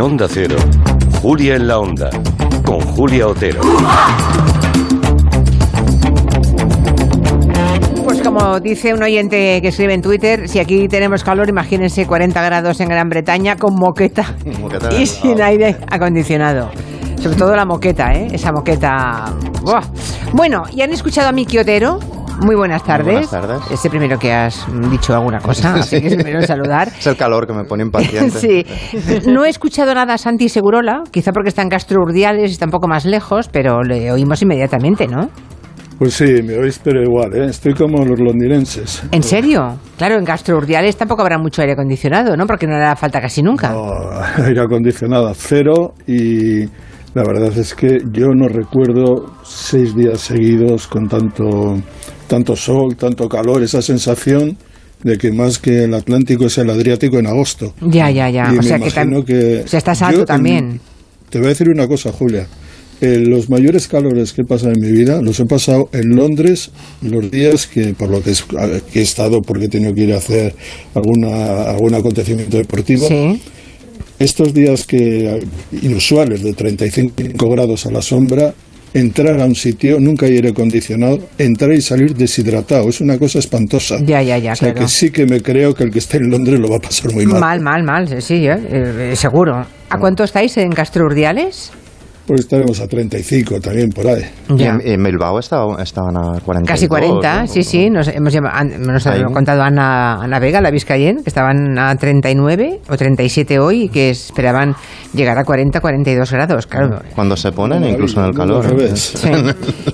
En Onda Cero, Julia en la Onda, con Julia Otero. Pues como dice un oyente que escribe en Twitter, si aquí tenemos calor, imagínense 40 grados en Gran Bretaña con moqueta, Moqueta y sin aire acondicionado. Sobre todo la moqueta, ¿eh? Esa moqueta. ¡buah! Bueno, ¿y han escuchado a Miki Otero? Muy buenas tardes. buenas tardes. Es el primero que has dicho alguna cosa, así que es primero saludar. Es el calor que me pone impaciente. Sí, no he escuchado nada a Santi Segurola, quizá porque está en Castro Urdiales y está un poco más lejos, pero le oímos inmediatamente, ¿no? Pues sí, me oís, pero igual, ¿eh? estoy como los londinenses. ¿En serio? Claro, en Castro Urdiales tampoco habrá mucho aire acondicionado, ¿no? Porque no le hará falta casi nunca. No, aire acondicionado cero y la verdad es que yo no recuerdo seis días seguidos con tanto, tanto sol, tanto calor, esa sensación de que más que el Atlántico es el Adriático en agosto. Ya, ya, ya. Y o sea que, que o sea, estás yo alto en- también. Te voy a decir una cosa, Julia. Eh, los mayores calores que he pasado en mi vida los he pasado en Londres los días que, por lo que, es- que he estado, porque he tenido que ir a hacer alguna, algún acontecimiento deportivo. Sí. Estos días que inusuales de 35 grados a la sombra, entrar a un sitio, nunca hay aire acondicionado, entrar y salir deshidratado, es una cosa espantosa. Ya, ya, ya, O sea claro. que sí que me creo que el que esté en Londres lo va a pasar muy mal. Mal, mal, mal, sí, ¿eh? Eh, seguro. ¿A cuánto estáis en Castro Urdiales? Pues estaremos a 35 también por ahí. Ya. en, y en Bilbao estaba- estaban a 40. Casi 40, sí, sí. Nos, hemos nos ha contado Ana, Ana Vega, la Vizcayen, que estaban a 39 o 37 hoy y que esperaban llegar a 40, 42 grados, claro. Cuando se ponen, incluso en el al calor. Sí.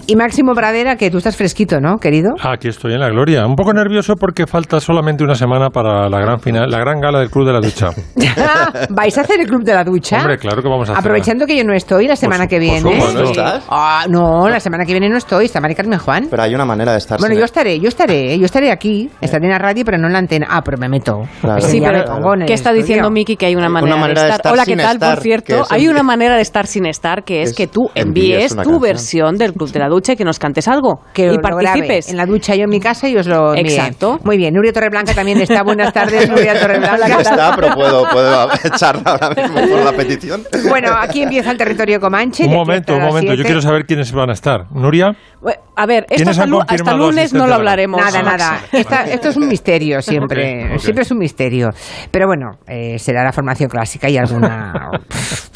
Y Máximo Pradera, que tú estás fresquito, ¿no, querido? Aquí estoy en la gloria. Un poco nervioso porque falta solamente una semana para la gran final, la gran gala del Club de la Ducha. ¿Vais a hacer el club de la ducha? Hombre, claro que vamos a hacer. Aprovechando que yo no estoy la semana su- que viene. ¿No estás? Ah, no, la semana que viene no estoy, está Mari Carmen Juan. Pero hay una manera de estar Bueno, sin- yo estaré, yo estaré, yo estaré aquí, estaré en la radio, pero no en la antena. Ah, pero me meto. Claro. Sí, pero me pongo en el ¿qué está estudio. diciendo Miki? Que hay una Una manera, manera de de estar. estar Hola, ¿qué sin tal? estar, por cierto, es hay una manera de estar sin estar, que es, es que tú envíes envíes una tu canción. versión del Club de la Ducha y que nos cantes algo. que y lo grabe participes. en la ducha yo en mi casa y os lo envíe. Exacto. Muy bien, Nuria Torreblanca también está. Buenas tardes, Nuria Torreblanca. No está, pero puedo, puedo echarla ahora mismo por la petición. Bueno, aquí empieza el territorio Comanche. Un momento, un momento. Yo quiero saber quiénes van a estar. Nuria, A ver, esto ¿Quiénes hasta, hasta lunes no lo hablaremos. Nada, nada. Esta- esto es un misterio siempre. Ok, ok. Siempre es un misterio. Pero bueno, eh, será la formación clásica y alguna.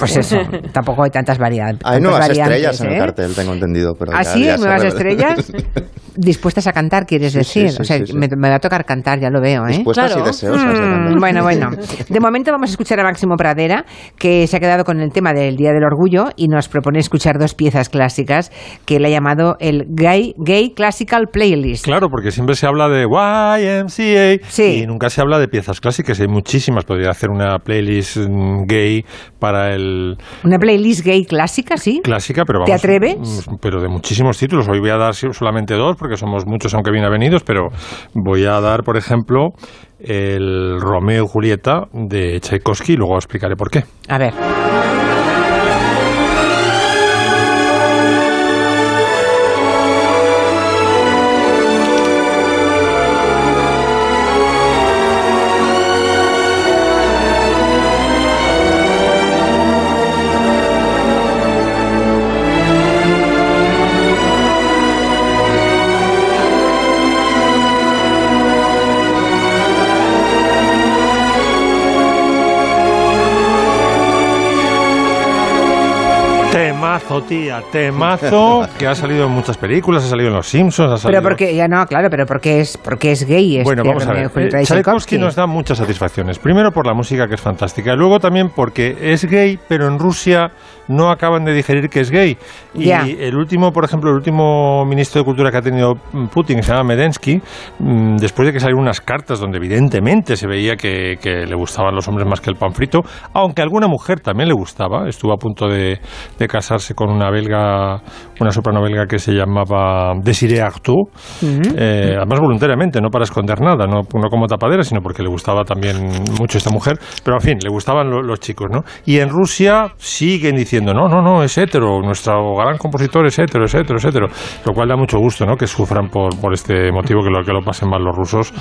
Pues eso, tampoco hay tantas variedades. Hay nuevas estrellas en el ¿eh? cartel, tengo entendido. Pero ¿Ah, ya- sí? ya ¿Hay se nuevas estrellas? Dispuestas a cantar, quieres Sí, sí, decir. sí, o sea, sí, sí. Me, me va a tocar cantar, ya lo veo, ¿eh? Dispuestas Claro. y deseosas de Mm, cantar. bueno, bueno. De momento vamos a escuchar a Máximo Pradera, que se ha quedado con el tema del Día del Orgullo y nos propone escuchar dos piezas clásicas que él ha llamado el Gay, Gay Classical Playlist. claro, porque siempre se habla de YMCA Sí. y nunca se habla de piezas clásicas. Hay muchísimas. Podría hacer una playlist mm, gay para el Una playlist gay clásica, ¿sí? clásica, pero ¿Te vamos, atreves? mm, Pero de muchísimos títulos. Hoy voy a dar sí, solamente dos, porque somos muchos, aunque bien avenidos, pero voy a dar, por ejemplo, el Romeo y Julieta de Tchaikovsky y luego explicaré por qué. A ver. Temazo, tía, temazo, que ha salido en muchas películas, ha salido en Los Simpsons, ha salido... Pero porque, ya no, claro, pero porque es, porque es gay este Bueno, vamos a ver. Eh, Tchaikovsky nos da muchas satisfacciones. Primero por la música que es fantástica, y luego también porque es gay, pero en Rusia no acaban de digerir que es gay. Y el último, por ejemplo, el último ministro de Cultura que ha tenido mm, Putin, que se llama Medensky, mm, después de que salieron unas cartas donde evidentemente se veía que, que le gustaban los hombres más que el pan frito, aunque a alguna mujer también le gustaba, estuvo a punto de, de casarse casarse con una belga, una soprano belga que se llamaba Desiree Artaud, eh, además voluntariamente, no para esconder nada, no, no como tapadera, sino porque le gustaba también mucho esta mujer, pero en fin, le gustaban lo- los chicos, ¿no? Y en Rusia siguen diciendo, no, no, no, es hetero, nuestro gran compositor es hetero, es hetero, es hetero, lo cual da mucho gusto, ¿no? Que sufran por, por este motivo, que lo, que lo pasen mal los rusos,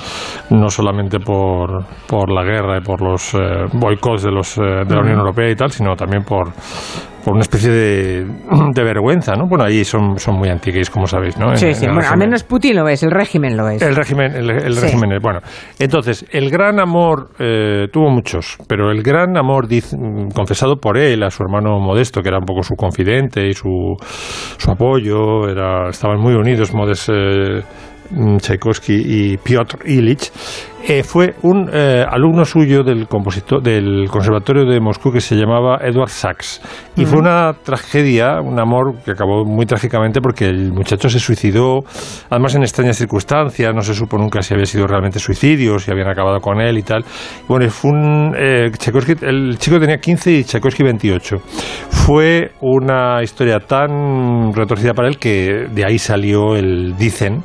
no solamente por, por la guerra y por los eh, boicots de, los, eh, de la Unión Europea y tal, sino también por, por una especie de, de vergüenza, ¿no? Bueno, ahí son, son muy antiguos, como sabéis, ¿no? En- Sí, sí. Bueno, al menos Putin lo es, el régimen lo es. El régimen, el, el Sí. régimen, es- bueno. Entonces, el gran amor eh, tuvo muchos, pero el gran amor diz- confesado por él a su hermano Modesto, que era un poco su confidente y su, su apoyo, era, estaban muy unidos, Modest eh, Tchaikovsky y Piotr Ilich, eh, fue un eh, alumno suyo del compositor del conservatorio de Moscú que se llamaba Edward Sachs. Y fue una tragedia un amor que acabó muy trágicamente porque el muchacho se suicidó además en extrañas circunstancias no se supo nunca si había sido realmente suicidio si habían acabado con él y tal. Bueno fue un eh, el chico tenía 15 y Tchaikovsky 28 fue una historia tan retorcida para él que de ahí salió el dicen.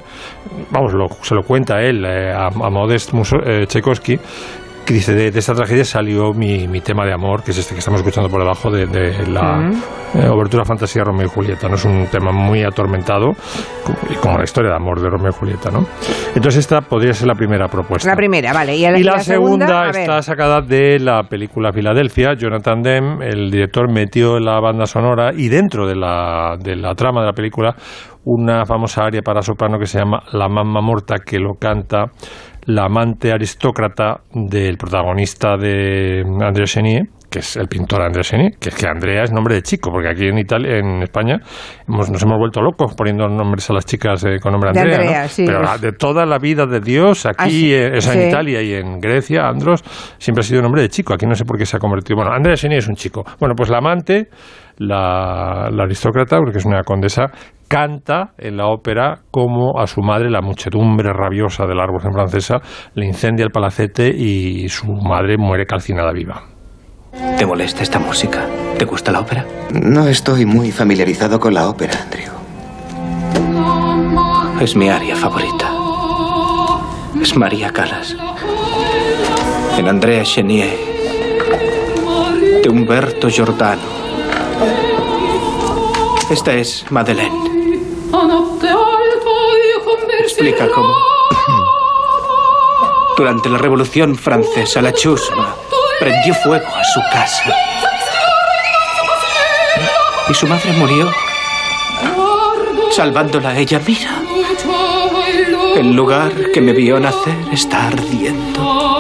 Vamos, lo- se lo cuenta él eh, a, a Modest Tchaikovsky, que dice, de, de esta tragedia salió mi, mi tema de amor, que es este que estamos escuchando por debajo de, de la eh, obertura fantasía Romeo y Julieta. ¿no? Es un tema muy atormentado, como, y como la historia de amor de Romeo y Julieta. ¿no? Entonces esta podría ser la primera propuesta. La primera, vale. Y, a Y la, segunda, está sacada de la película Filadelfia. Jonathan Demme, el director, metió en la banda sonora y dentro de la, de la trama de la película una famosa aria para soprano que se llama La Mamma Morta, que lo canta la amante aristócrata del protagonista de Andrea Chenier, que es el pintor Andrea Chenier, que es que Andrea es nombre de chico, porque aquí en Italia, en España, hemos- nos hemos vuelto locos poniendo nombres a las chicas eh, con nombre De Andrea, Andrea, ¿no? sí. Pero la- de toda la vida de Dios, aquí, Ah, sí. eh, en. Italia y en Grecia, Andros siempre ha sido nombre de chico. Aquí no sé por qué se ha convertido. Bueno, Andrea Chenier es un chico. Bueno, pues la amante, la, la aristócrata, porque es una condesa, canta en la ópera como a su madre, la muchedumbre rabiosa del árbol en francesa, le incendia el palacete y su madre muere calcinada viva. ¿Te molesta esta música? ¿Te gusta la ópera? No estoy muy familiarizado con la ópera, Andrew. Es mi área favorita. Es María Calas. En Andrea Chenier. De Humberto Giordano. Esta es Madeleine. Explica cómo. Durante la Revolución Francesa, la chusma prendió fuego a su casa. Y su madre murió salvándola a ella. Mira, el lugar que me vio nacer está ardiendo.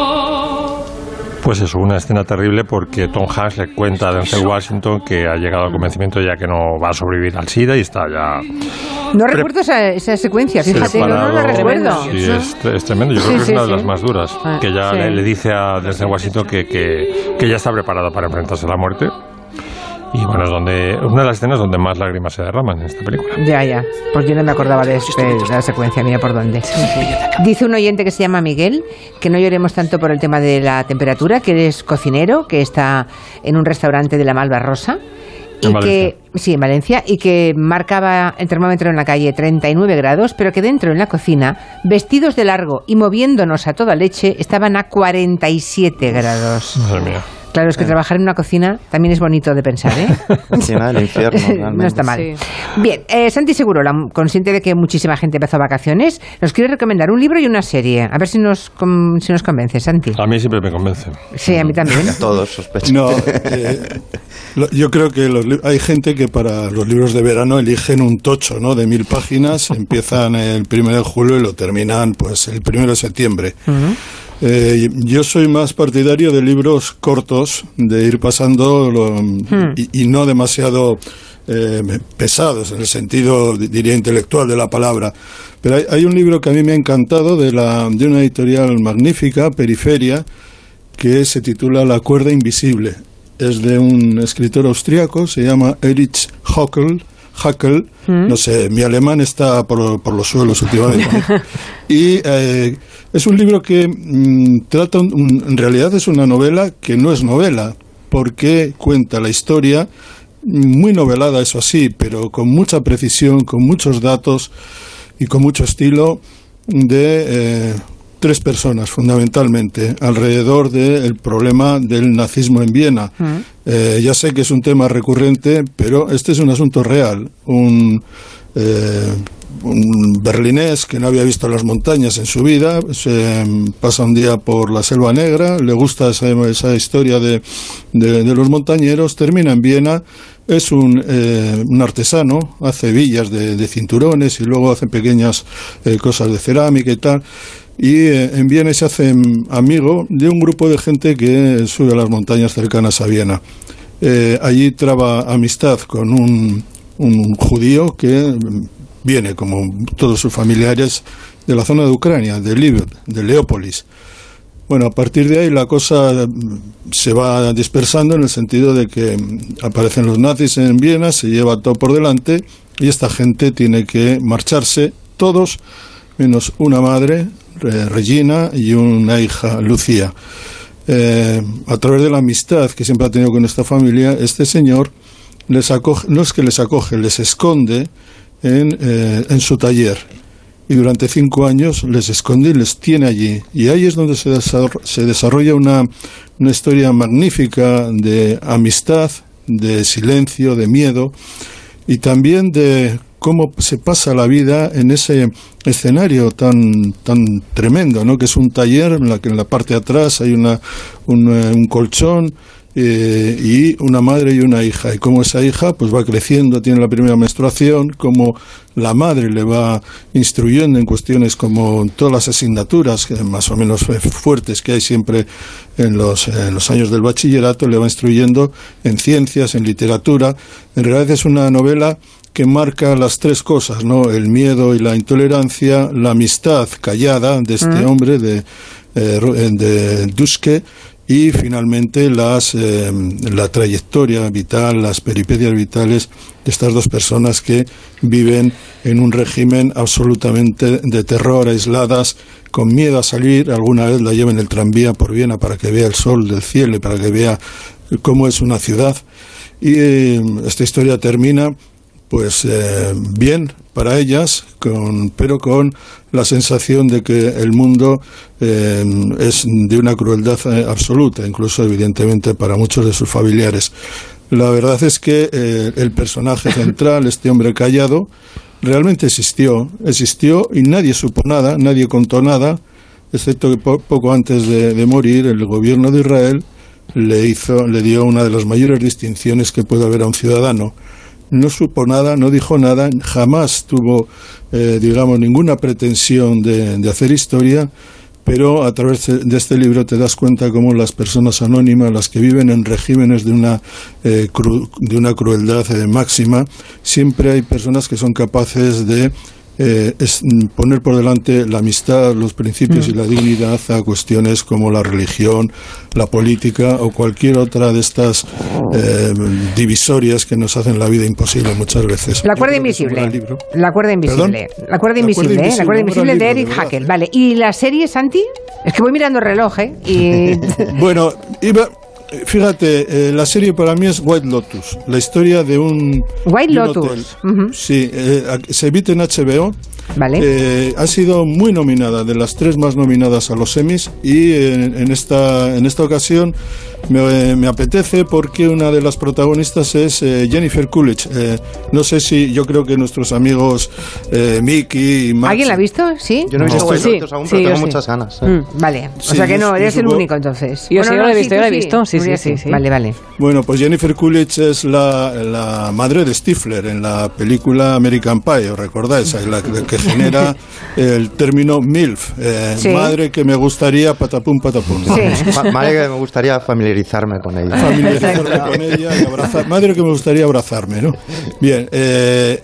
Pues eso, una escena terrible porque Tom Hanks le cuenta a Denzel Washington que ha llegado al convencimiento ya que no va a sobrevivir al SIDA y está ya No recuerdo esa, esa secuencia, fíjate, no, no la recuerdo. Sí, es, es tremendo. Yo Sí, creo que sí, es una de las más duras. Ah, que ya sí. le, le dice a desde Washington que, que, que ya está preparado para enfrentarse a la muerte. Y bueno, es donde una de las escenas donde más lágrimas se derraman en esta película. Ya, ya. Pues yo no me acordaba de, este- de la secuencia, mira por dónde. Dice un oyente que se llama Miguel que no lloremos tanto por el tema de la temperatura, que eres cocinero, que está en un restaurante de la Malva Rosa. Y En que, sí, en Valencia, y que marcaba el termómetro en la calle 39 grados, pero que dentro en la cocina, vestidos de largo y moviéndonos a toda leche, estaban a 47 grados. Madre mía. Claro, es que trabajar en una cocina también es bonito de pensar, ¿eh? Cocina del infierno, no realmente. está mal. Sí. Bien, eh, Santi Seguro, consciente de que muchísima gente empezó vacaciones, nos quiere recomendar un libro y una serie. A ver si nos, si nos convence, Santi. A mí siempre me convence. Sí, a mí también. A todos sospecho. No, eh, lo- yo creo que los hay gente que para los libros de verano eligen un tocho, ¿no? De mil páginas, empiezan el primero de julio y lo terminan, pues, el primero de septiembre. Eh, yo soy más partidario de libros cortos, de ir pasando lo- y, y no demasiado eh, pesados en el sentido, di- diría, intelectual de la palabra. Pero hay, hay un libro que a mí me ha encantado de, la, de una editorial magnífica, Periferia, que se titula La cuerda invisible. Es de un escritor austriaco, se llama Erich Hockel. Hackel, no sé, mi alemán está por, por los suelos últimamente. y eh, es un libro que mm, trata, un- un- en realidad es una novela que no es novela, porque cuenta la historia muy novelada, eso sí, pero con mucha precisión, con muchos datos y con mucho estilo de eh, tres personas fundamentalmente alrededor del problema del nazismo en Viena. Eh, ya sé que es un tema recurrente, pero este es un asunto real. Un, eh, un berlinés que no había visto las montañas en su vida, se mm, pasa un día por la Selva Negra, le gusta esa, esa historia de, de- de los montañeros, termina en Viena, es un, eh, un artesano, hace villas de, de cinturones y luego hace pequeñas eh, cosas de cerámica y tal. Y eh, en Viena se hace amigo de un grupo de gente que sube a las montañas cercanas a Viena. Eh, allí traba amistad con un, judío que viene, como todos sus familiares, de la zona de Ucrania, de Lviv, de Leópolis. Bueno, a partir de ahí la cosa mm, se va dispersando en el sentido de que mm, aparecen los nazis en Viena, se lleva todo por delante y esta gente tiene que marcharse, todos menos una madre, Re- Regina, y una hija, Lucía. Eh, a través de la amistad que siempre ha tenido con esta familia, este señor les acoge, no es que les acoge, les esconde en, eh, en su taller. Y durante cinco años les esconde y les tiene allí. Y ahí es donde se, desar- se desarrolla una, una historia magnífica de amistad, de silencio, de miedo y también de cómo se pasa la vida en ese escenario tan tan tremendo, ¿no? Que es un taller en la que en la parte de atrás hay una un, eh, un colchón eh, y una madre y una hija y cómo esa hija pues va creciendo, tiene la primera menstruación, cómo la madre le va instruyendo en cuestiones como todas las asignaturas más o menos fuertes que hay siempre en los, en los años del bachillerato, le va instruyendo en ciencias, en literatura. En realidad es una novela que marca las tres cosas, ¿no? El miedo y la intolerancia, la amistad callada de este Mm. hombre, de, eh, eh, de Duske, y finalmente las, eh, la trayectoria vital, las peripecias vitales de estas dos personas que viven en un régimen absolutamente de terror, aisladas, con miedo a salir. Alguna vez la llevan el tranvía por Viena para que vea el sol del cielo y para que vea cómo es una ciudad. Y eh, esta historia termina pues eh, bien para ellas, pero con la sensación de que el mundo eh, es de una crueldad eh, absoluta, incluso evidentemente para muchos de sus familiares. La verdad es que eh, el personaje central, este hombre callado, realmente existió, existió y nadie supo nada, nadie contó nada, excepto que po- poco antes de, de morir el gobierno de Israel le hizo, le dio una de las mayores distinciones que puede haber a un ciudadano. No supo nada, no dijo nada, jamás tuvo, eh, digamos, ninguna pretensión de, de hacer historia, pero a través de este libro te das cuenta cómo las personas anónimas, las que viven en regímenes de una, eh, cru- de una crueldad eh, máxima, siempre hay personas que son capaces de eh, es- mm, poner por delante la amistad, los principios Mm. y la dignidad a cuestiones como la religión, la política o cualquier otra de estas eh, divisorias que nos hacen la vida imposible muchas veces. La cuerda invisible. libro. La cuerda invisible. ¿Perdón? La cuerda La invisible, ¿eh? La cuerda invisible, gran de Eric de. Hackel. Vale. ¿Y la serie, Santi? Es que voy mirando el reloj, ¿eh? Y... Bueno, iba, fíjate, eh, la serie para mí es White Lotus, la historia de un White de un Lotus. hotel. Ujú. Sí, eh, se emite en HBO. Vale. Eh, ha sido muy nominada, de las tres más nominadas a los Emmys, y en, en esta, en esta ocasión me, me apetece porque una de las protagonistas es eh, Jennifer Coolidge. Eh, no sé si yo creo que nuestros amigos eh, Mickey y Max. ¿Alguien la ha visto? ¿Sí? Yo no he visto No. Sí, Lotus aún, sí, pero tengo sí. muchas ganas. eh. Mm, vale. O Sí, sea que no, eres el único entonces. Yo sí, yo la he sí, visto, yo la he visto. Sí, sí, sí, sí. Vale, vale. Bueno, pues Jennifer Coolidge es la, la madre de Stifler en la película American Pie, ¿os recordáis? La que, que genera el término MILF, eh, Sí. madre que me gustaría patapum patapum. Sí. Ma- Madre que me gustaría familiarizarme con ella. Familiarizarme con ella y abrazar. Madre que me gustaría abrazarme, ¿no? Bien, eh,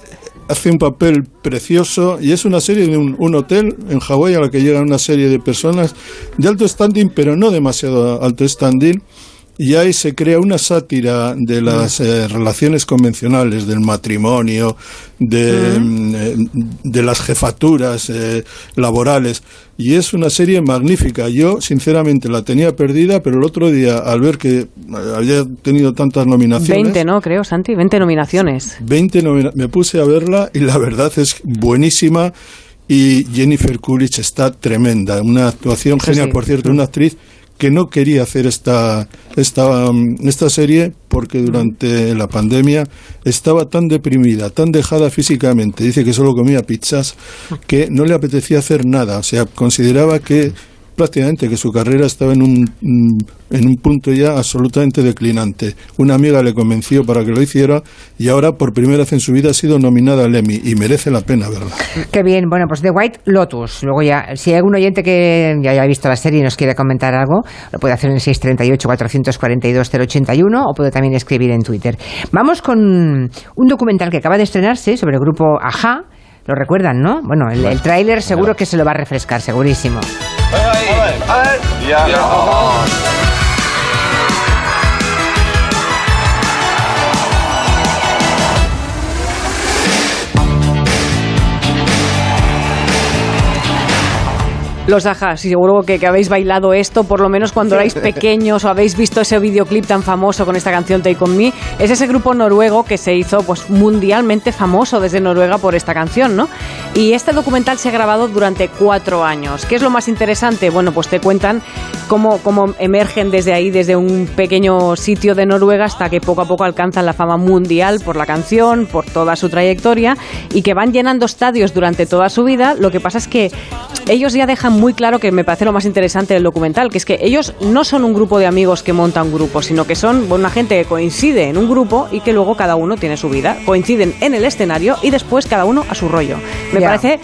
hace un papel precioso y es una serie de un, un hotel en Hawái a la que llegan una serie de personas de alto standing, pero no demasiado alto standing. Y ahí se crea una sátira de las eh, relaciones convencionales, del matrimonio, de, mm, eh, de las jefaturas eh, laborales. Y es una serie magnífica. Yo, sinceramente, la tenía perdida, pero el otro día, al ver que había tenido tantas nominaciones. 20, ¿no? Creo, Santi, 20 nominaciones. 20 nomina- me puse a verla y la verdad es buenísima y Jennifer Coolidge está tremenda, una actuación genial, sí. por cierto, una actriz que no quería hacer esta esta um, esta serie porque durante la pandemia estaba tan deprimida, tan dejada físicamente, dice que solo comía pizzas, que no le apetecía hacer nada, o sea, consideraba que prácticamente que su carrera estaba en un, mm, en un punto ya absolutamente declinante. Una amiga le convenció para que lo hiciera y ahora por primera vez en su vida ha sido nominada al Emmy y merece la pena verla. Qué bien, bueno, pues The White Lotus. Luego ya, si hay algún oyente que ya haya visto la serie y nos quiere comentar algo, lo puede hacer en el 638-442-081 o puede también escribir en Twitter. Vamos con un documental que acaba de estrenarse sobre el grupo Aja. Lo recuerdan, ¿no? Bueno, el, el tráiler seguro que se lo va a refrescar, segurísimo. 哎，李，你。好 Los Aja, sí, seguro que, que habéis bailado esto, por lo menos cuando erais pequeños o habéis visto ese videoclip tan famoso con esta canción Take On Me. Es ese grupo noruego que se hizo pues mundialmente famoso desde Noruega por esta canción, ¿no? Y este documental se ha grabado durante cuatro años. ¿Qué es lo más interesante? Bueno, pues te cuentan cómo, cómo emergen desde ahí, desde un pequeño sitio de Noruega, hasta que poco a poco alcanzan la fama mundial por la canción, por toda su trayectoria, y que van llenando estadios durante toda su vida. Lo que pasa es que ellos ya dejan muy claro que me parece lo más interesante del documental, que es que ellos no son un grupo de amigos que monta un grupo, sino que son una gente que coincide en un grupo y que luego cada uno tiene su vida. Coinciden en el escenario y después cada uno a su rollo. Me Ya. parece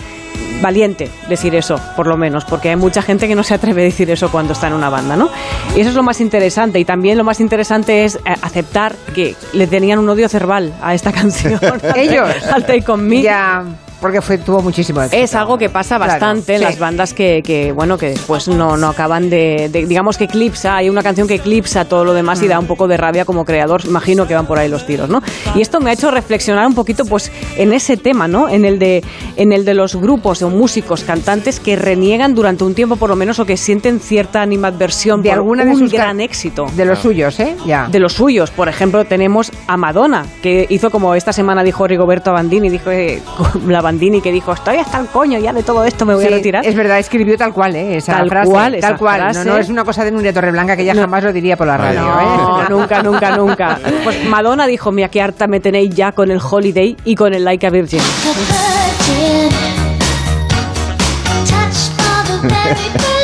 valiente decir eso, por lo menos, porque hay mucha gente que no se atreve a decir eso cuando está en una banda, ¿no? Y eso es lo más interesante. Y también lo más interesante es eh, aceptar que le tenían un odio cerval a esta canción. Ellos. Al Take On Me. Ya, porque fue, tuvo muchísimo éxito. Es algo que pasa Claro, bastante en sí. las bandas que, que, bueno, que después no, no acaban de, de- digamos que eclipsa, hay una canción que eclipsa todo lo demás Mm. y da un poco de rabia como creador, imagino que van por ahí los tiros, ¿no? Y esto me ha hecho reflexionar un poquito pues en ese tema, ¿no? En el de, en el de los grupos o músicos, cantantes que reniegan durante un tiempo por lo menos o que sienten cierta animadversión De por alguna de un sus ca- gran éxito De los suyos, ¿eh? Ya. de los suyos. Por ejemplo, tenemos a Madonna, que hizo como esta semana dijo Rigoberto Bandini, dijo eh, la Bandini que dijo, estoy hasta el coño ya de todo esto, me voy a Sí, retirar. Es verdad, escribió tal cual, ¿eh? Esa Tal frase. cual, esa tal cual. frase. No, no es una cosa de Nuria Torreblanca que ella jamás lo diría por la radio, No, ¿eh? nunca, nunca, nunca. Pues Madonna dijo, mira qué harta me tenéis ya con el Holiday y con el Like a Virgin.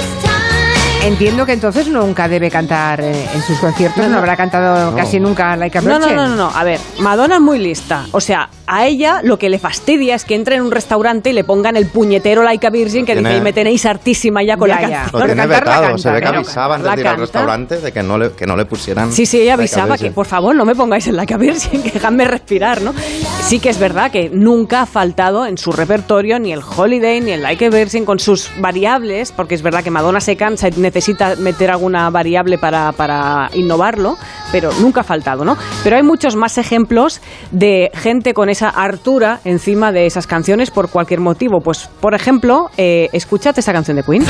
Entiendo que entonces nunca debe cantar eh, en sus conciertos, no, habrá cantado casi nunca Like a No, no, no, no, no. A ver, Madonna es muy lista. O sea, a ella lo que le fastidia es que entre en un restaurante y le pongan el puñetero Like a Virgin que Tiene- dice, y me tenéis hartísima ya con Ya, la ya. canción. Lo tiene vetado, se ve que canta, avisaba antes de ir al canta. restaurante de que no le, que no le pusieran. Sí, sí, ella avisaba que por favor no me pongáis en la que Virgin, que dejadme respirar, ¿no? Sí que es verdad que nunca ha faltado en su repertorio ni el Holiday ni el Like a Virgin con sus variables, porque es verdad que Madonna se cansa y necesita meter alguna variable para, para innovarlo, pero nunca ha faltado, ¿no? Pero hay muchos más ejemplos de gente con esa hartura encima de esas canciones por cualquier motivo. Pues, por ejemplo, eh, escúchate esta canción de Queen.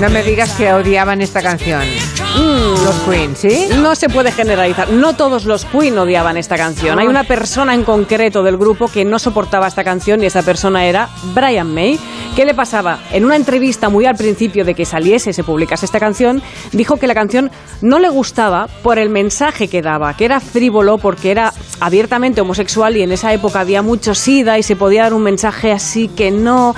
No me digas que odiaban esta canción. Mm. Los Queen, ¿sí? No se puede generalizar. No todos los Queen odiaban esta canción. Hay una persona en concreto del grupo que no soportaba esta canción y esa persona era Brian May. ¿Qué le pasaba? En una entrevista muy al principio de que saliese, se publicase esta canción, dijo que la canción no le gustaba por el mensaje que daba, que era frívolo porque era abiertamente homosexual y en esa época había mucho sida y se podía dar un mensaje así que no.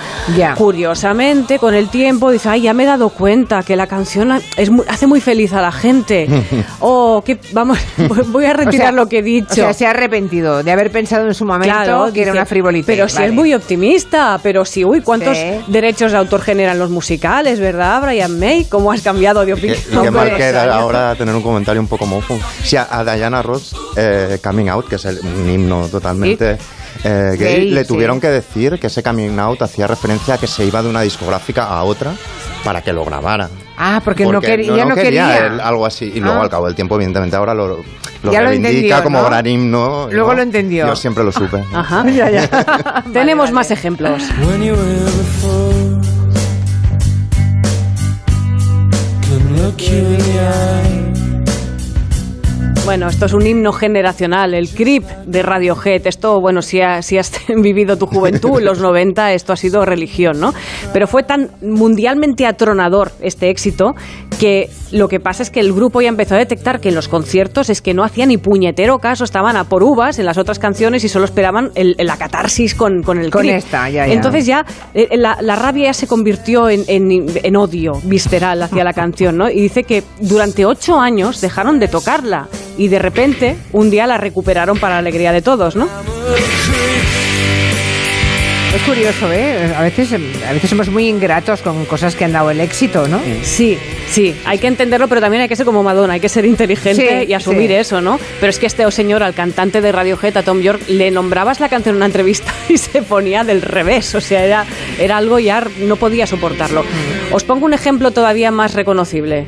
Curiosamente, con el tiempo, dice, ay, ya me he dado cuenta que la canción es muy- hace muy feliz a la gente. oh, que vamos, voy a retirar O sea, lo que he dicho. O sea, se ha arrepentido de haber pensado en su momento que era dice, una frivolidad. Pero si es muy optimista, pero si, uy, ¿cuántos Sí. derechos de autor generan los musicales, verdad, Brian May? ¿Cómo has cambiado de que- opinión? y qué mal los años? ahora tener un comentario un poco mofo. Sí, a, a Diana Ross, eh, Coming Out, que es el- un himno totalmente eh, gay, Gay, le sí. tuvieron que decir que ese Coming Out hacía referencia a que se iba de una discográfica a otra para que lo grabara. Ah, porque, no, quería, ya no quería. él algo así. Y luego Ah. al cabo del tiempo, evidentemente, ahora lo, lo Ya lo reivindica entendió, como ¿no? gran himno. Luego ¿no? lo entendió. Yo siempre lo supe. Ajá. Tenemos más ejemplos. Bueno, esto es un himno generacional, el creep de Radiohead. Esto, bueno, si, ha- si has vivido tu juventud en los 90, esto ha sido religión, ¿no? Pero fue tan mundialmente atronador este éxito que lo que pasa es que el grupo ya empezó a detectar que en los conciertos es que no hacía ni puñetero caso, estaban a por uvas en las otras canciones y solo esperaban el- la catarsis con, con el Con esta, ya, ya. Entonces ya eh, la, la rabia ya se convirtió en, en- en odio visceral hacia la canción, ¿no? Y dice que durante ocho años dejaron de tocarla y de repente un día la recuperaron para la alegría de todos, ¿no? Es curioso, ¿eh? A veces, a veces somos muy ingratos con cosas que han dado el éxito, ¿no? Sí, sí, hay que entenderlo, pero también hay que ser como Madonna, hay que ser inteligente Sí, y asumir sí. eso, ¿no? Pero es que este señor, al cantante de Radiohead, a Tom York, le nombrabas la canción en una entrevista y se ponía del revés, o sea, era, era algo ya, no podía soportarlo. Os pongo un ejemplo todavía más reconocible.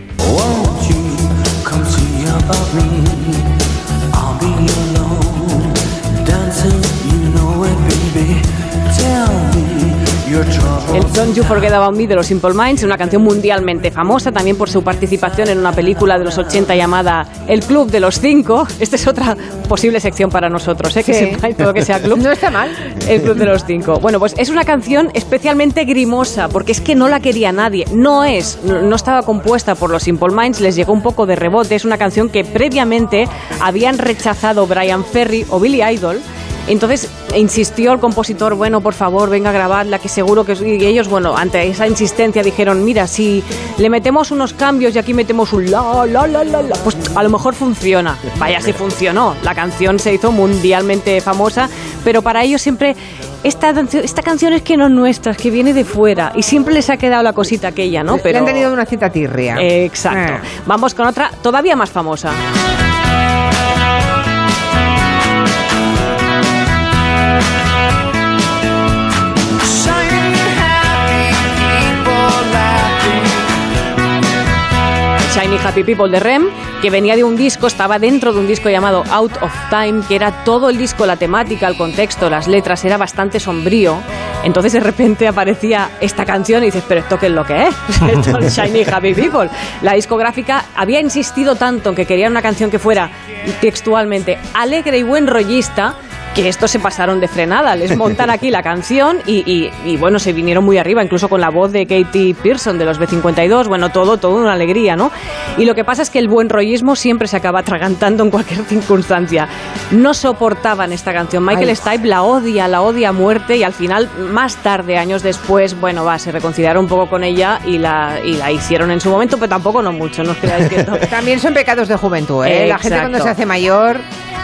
El Don't You Forget About Me de los Simple Minds, una canción mundialmente famosa también por su participación en una película de los 80 llamada El Club de los Cinco. Esta es otra posible sección para nosotros, ¿eh? que Sí. sepáis todo lo que sea club. No está mal. El Club de los Cinco. Bueno, pues es una canción especialmente grimosa, porque es que no la quería nadie. No es, no, no estaba compuesta por los Simple Minds, les llegó un poco de rebote. Es una canción que previamente habían rechazado Brian Ferry o Billy Idol. Entonces insistió el compositor, bueno, por favor, venga a grabarla, que seguro que... Y ellos, bueno, ante esa insistencia dijeron, mira, si le metemos unos cambios y aquí metemos un la, la, la, la, la, pues a lo mejor funciona. Vaya, si funcionó. La canción se hizo mundialmente famosa, pero para ellos siempre... Esta, esta canción es que no es nuestra, es que viene de fuera. Y siempre les ha quedado la cosita aquella, ¿no? Le han tenido una cita tirria. Exacto. Ah. Vamos con otra todavía más famosa. Shiny Happy People de Rem, que venía de un disco, estaba dentro de un disco llamado Out of Time, que era todo el disco, la temática, el contexto, las letras, era bastante sombrío. Entonces de repente aparecía esta canción y dices, pero esto qué es lo que es? Esto es Shiny Happy People. La discográfica había insistido tanto en que querían una canción que fuera textualmente alegre y buen rollista que estos se pasaron de frenada, les montan aquí la canción y, y- y, bueno, se vinieron muy arriba, incluso con la voz de Katie Pearson de los B52, bueno, todo, todo una alegría, ¿no? Y lo que pasa es que el buen rollismo siempre se acaba atragantando en cualquier circunstancia. No soportaban esta canción. Michael Ay. Stipe la odia, la odia a muerte y al final, más tarde, años después, bueno, va, se reconciliaron un poco con ella y la, y la hicieron en su momento, pero tampoco no mucho, no os creáis que esto... También son pecados de juventud, ¿eh? La gente cuando Exacto. se hace mayor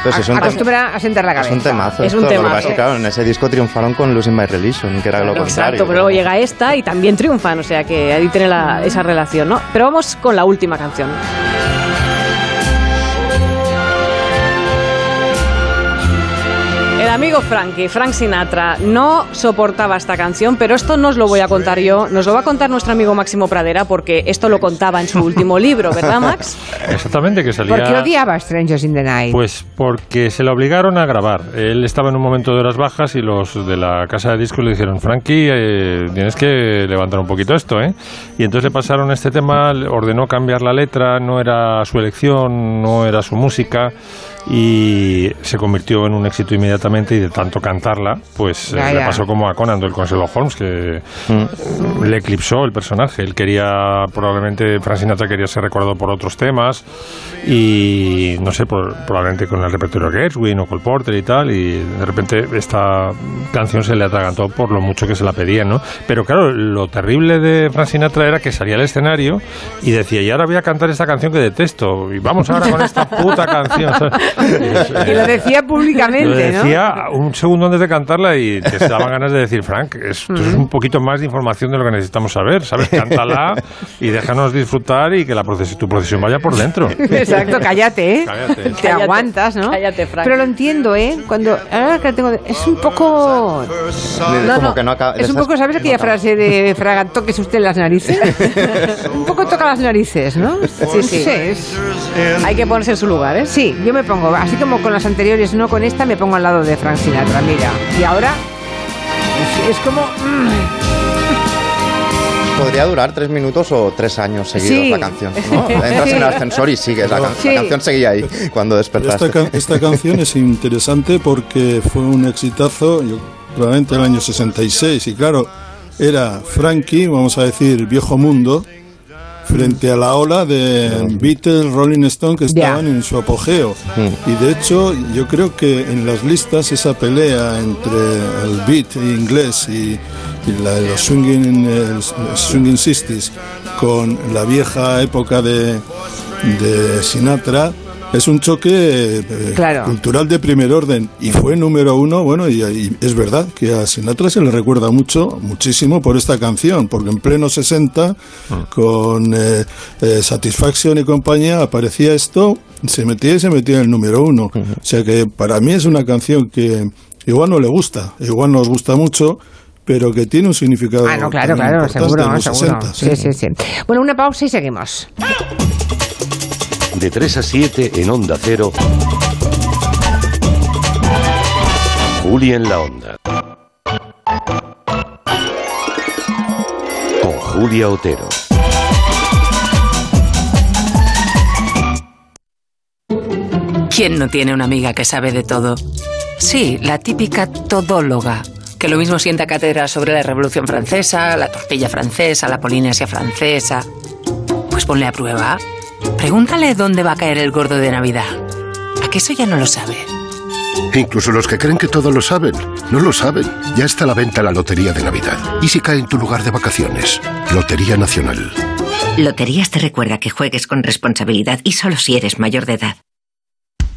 es un a- acostumbra a sentar la cabeza. Temazo. Es un esto. Lo que temazo. pasa claro, en ese disco triunfaron con Losing My Religion, que era lo contrario. Exacto, pero luego llega esta y también triunfan, o sea que ahí tiene la- esa relación, ¿no? Pero vamos con la última canción. El amigo Frankie, Frank Sinatra, no soportaba esta canción, pero esto no os lo voy a contar yo, nos lo va a contar nuestro amigo Máximo Pradera, porque esto lo contaba en su último libro, ¿verdad, Max? Exactamente, que salía... ¿Por qué odiaba Strangers in the Night? Pues porque se le obligaron a grabar. Él estaba en un momento de horas bajas y los de la casa de discos le dijeron, Frankie, eh, tienes que levantar un poquito esto, ¿eh? Y entonces le pasaron este tema, ordenó cambiar la letra, no era su elección, no era su música y se convirtió en un éxito inmediatamente y de tanto cantarla, pues eh, Ya, le pasó como a Conan Doyle con Sherlock Holmes, que le eclipsó el personaje. Él quería, probablemente, Frank Sinatra quería ser recordado por otros temas y, no sé, por- probablemente con el repertorio de Gershwin o Cole Porter y tal, y de repente esta canción se le atragantó por lo mucho que se la pedían, ¿no? Pero claro, lo terrible de Frank Sinatra era que salía al escenario y decía, y ahora voy a cantar esta canción que detesto, y vamos ahora con esta puta canción. Y lo decía públicamente, Lo ¿no? decía un segundo antes de cantarla y te daban ganas de decir, Frank, esto es un poquito más de información de lo que necesitamos saber, ¿sabes? Cántala y déjanos disfrutar y que la proces- tu procesión vaya por dentro. Exacto, cállate, ¿eh? Cállate. Te Cállate, aguantas, ¿no? cállate, Frank. Pero lo entiendo, ¿eh? Cuando ahora que tengo es un poco De- No, como no, que no acaba- es un poco, ¿sabes no aquella frase de Fraga, toques usted las narices? un poco toca las narices, ¿no? Sí, sí. es- Hay que ponerse en su lugar, ¿eh? Sí, yo me pongo, así como con las anteriores, no con esta, me pongo al lado de Frank Sinatra, mira. Y ahora es, es como... mm. podría durar tres minutos o tres años seguidos Sí. la canción. ¿no? Entras Sí. en el ascensor y sigues. La, can- Sí. la canción seguía ahí cuando despertaste. esta, ca- esta canción es interesante porque fue un exitazo, yo, probablemente en el año 66, y claro, era Frankie, vamos a decir, viejo mundo, frente a la ola de Beatles, Rolling Stone, que estaban en su apogeo. Y de hecho, yo creo que en las listas esa pelea entre el beat inglés y, y la de los swinging, eh, swinging 60s con la vieja época de, de Sinatra, es un choque eh, Claro. cultural de primer orden y fue número uno, bueno, y, y es verdad que a Sinatra se le recuerda mucho, muchísimo por esta canción, porque en pleno 60, con eh, eh, Satisfaction y compañía, aparecía esto, se metía y se metía en el número uno. O sea que para mí es una canción que igual no le gusta, igual nos gusta mucho, pero que tiene un significado. Ah, no, claro, claro, seguro, seguro. 60, Sí, sí, sí. Bueno, una pausa y seguimos. De 3 a 7 en Onda Cero. Juli en la Onda. Con Julia Otero. ¿Quién no tiene una amiga que sabe de todo? Sí, la típica todóloga, que lo mismo sienta cátedra sobre la Revolución Francesa, la tortilla francesa, la Polinesia francesa. Pues ponle a prueba. Pregúntale dónde va a caer el gordo de Navidad. ¿A que eso ya no lo sabe? Incluso los que creen que todo lo saben, no lo saben. Ya está a la venta la Lotería de Navidad. ¿Y si cae en tu lugar de vacaciones? Lotería Nacional. Loterías te recuerda que juegues con responsabilidad y solo si eres mayor de edad.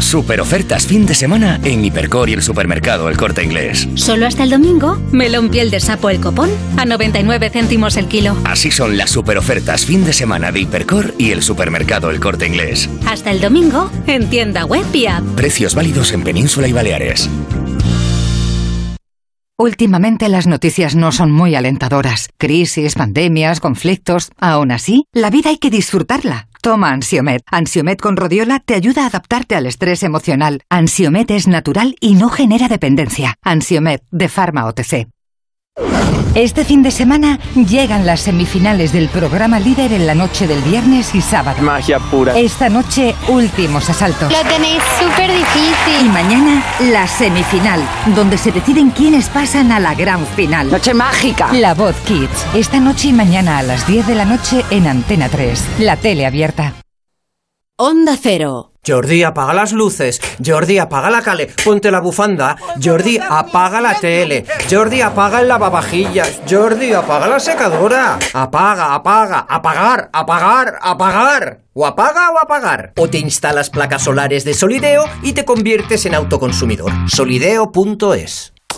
Super ofertas fin de semana en Hipercor y el supermercado El Corte Inglés. Solo hasta el domingo, melón piel de sapo el copón a 99 céntimos el kilo. Así son las super ofertas fin de semana de Hipercor y el supermercado El Corte Inglés. Hasta el domingo, en tienda web y app. Precios válidos en Península y Baleares. Últimamente las noticias no son muy alentadoras. Crisis, pandemias, conflictos. Aún así, la vida hay que disfrutarla. Toma Ansiomet. Ansiomet con rodiola te ayuda a adaptarte al estrés emocional. Ansiomet es natural y no genera dependencia. Ansiomet de Pharma OTC. Este fin de semana llegan las semifinales del programa líder en la noche del viernes y sábado. Magia pura. Esta noche, últimos asaltos. Lo tenéis súper difícil. Y mañana, la semifinal, donde se deciden quiénes pasan a la gran final. Noche mágica. La Voz Kids. Esta noche y mañana a las 10 de la noche en Antena 3. La tele abierta. Onda Cero. Jordi, apaga las luces. Jordi, apaga la cale. Ponte la bufanda. Jordi, apaga la tele. Jordi, apaga el lavavajillas. Jordi, apaga la secadora. Apaga, apaga, apagar, apagar, apagar. O apaga o apagar. O te instalas placas solares de Solideo y te conviertes en autoconsumidor. Solideo.es.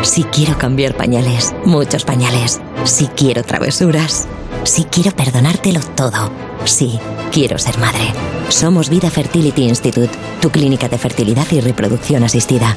Sí quiero cambiar pañales, muchos pañales. Sí quiero travesuras. Sí quiero perdonártelo todo. Sí, quiero ser madre. Somos Vida Fertility Institute, tu clínica de fertilidad y reproducción asistida.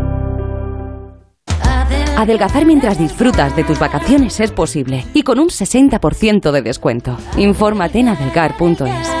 Adelgazar mientras disfrutas de tus vacaciones es posible y con un 60% de descuento. Infórmate en adelgar.es.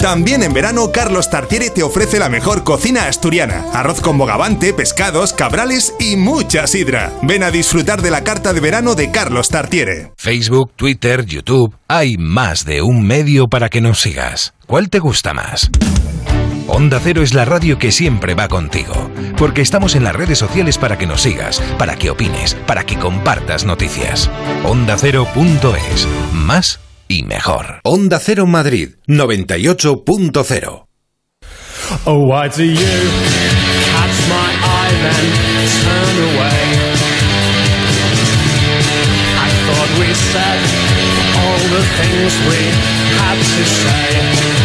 También en verano, Carlos Tartiere te ofrece la mejor cocina asturiana. Arroz con bogavante, pescados, cabrales y mucha sidra. Ven a disfrutar de la carta de verano de Carlos Tartiere. Facebook, Twitter, YouTube. Hay más de un medio para que nos sigas. ¿Cuál te gusta más? Onda Cero es la radio que siempre va contigo, porque estamos en las redes sociales para que nos sigas, para que opines, para que compartas noticias. OndaCero.es. Más y mejor. Onda Cero Madrid 98.0. Oh, why do you catch my eye then turn away? I thought we said all the things we had to say.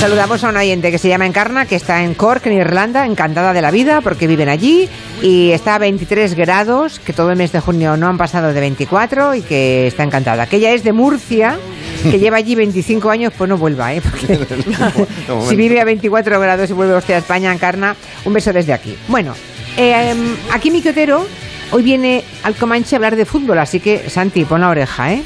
Saludamos a una oyente que se llama Encarna, que está en Cork, en Irlanda, encantada de la vida porque viven allí y está a 23 grados, que todo el mes de junio no han pasado de 24 y que está encantada. Que ella es de Murcia, que lleva allí 25 años, pues no vuelva, ¿eh? Porque si vive a 24 grados y vuelve usted a España, Encarna, un beso desde aquí. Bueno, eh, aquí mi Quotero hoy viene al Comanche a hablar de fútbol, así que Santi, pon la oreja, ¿eh?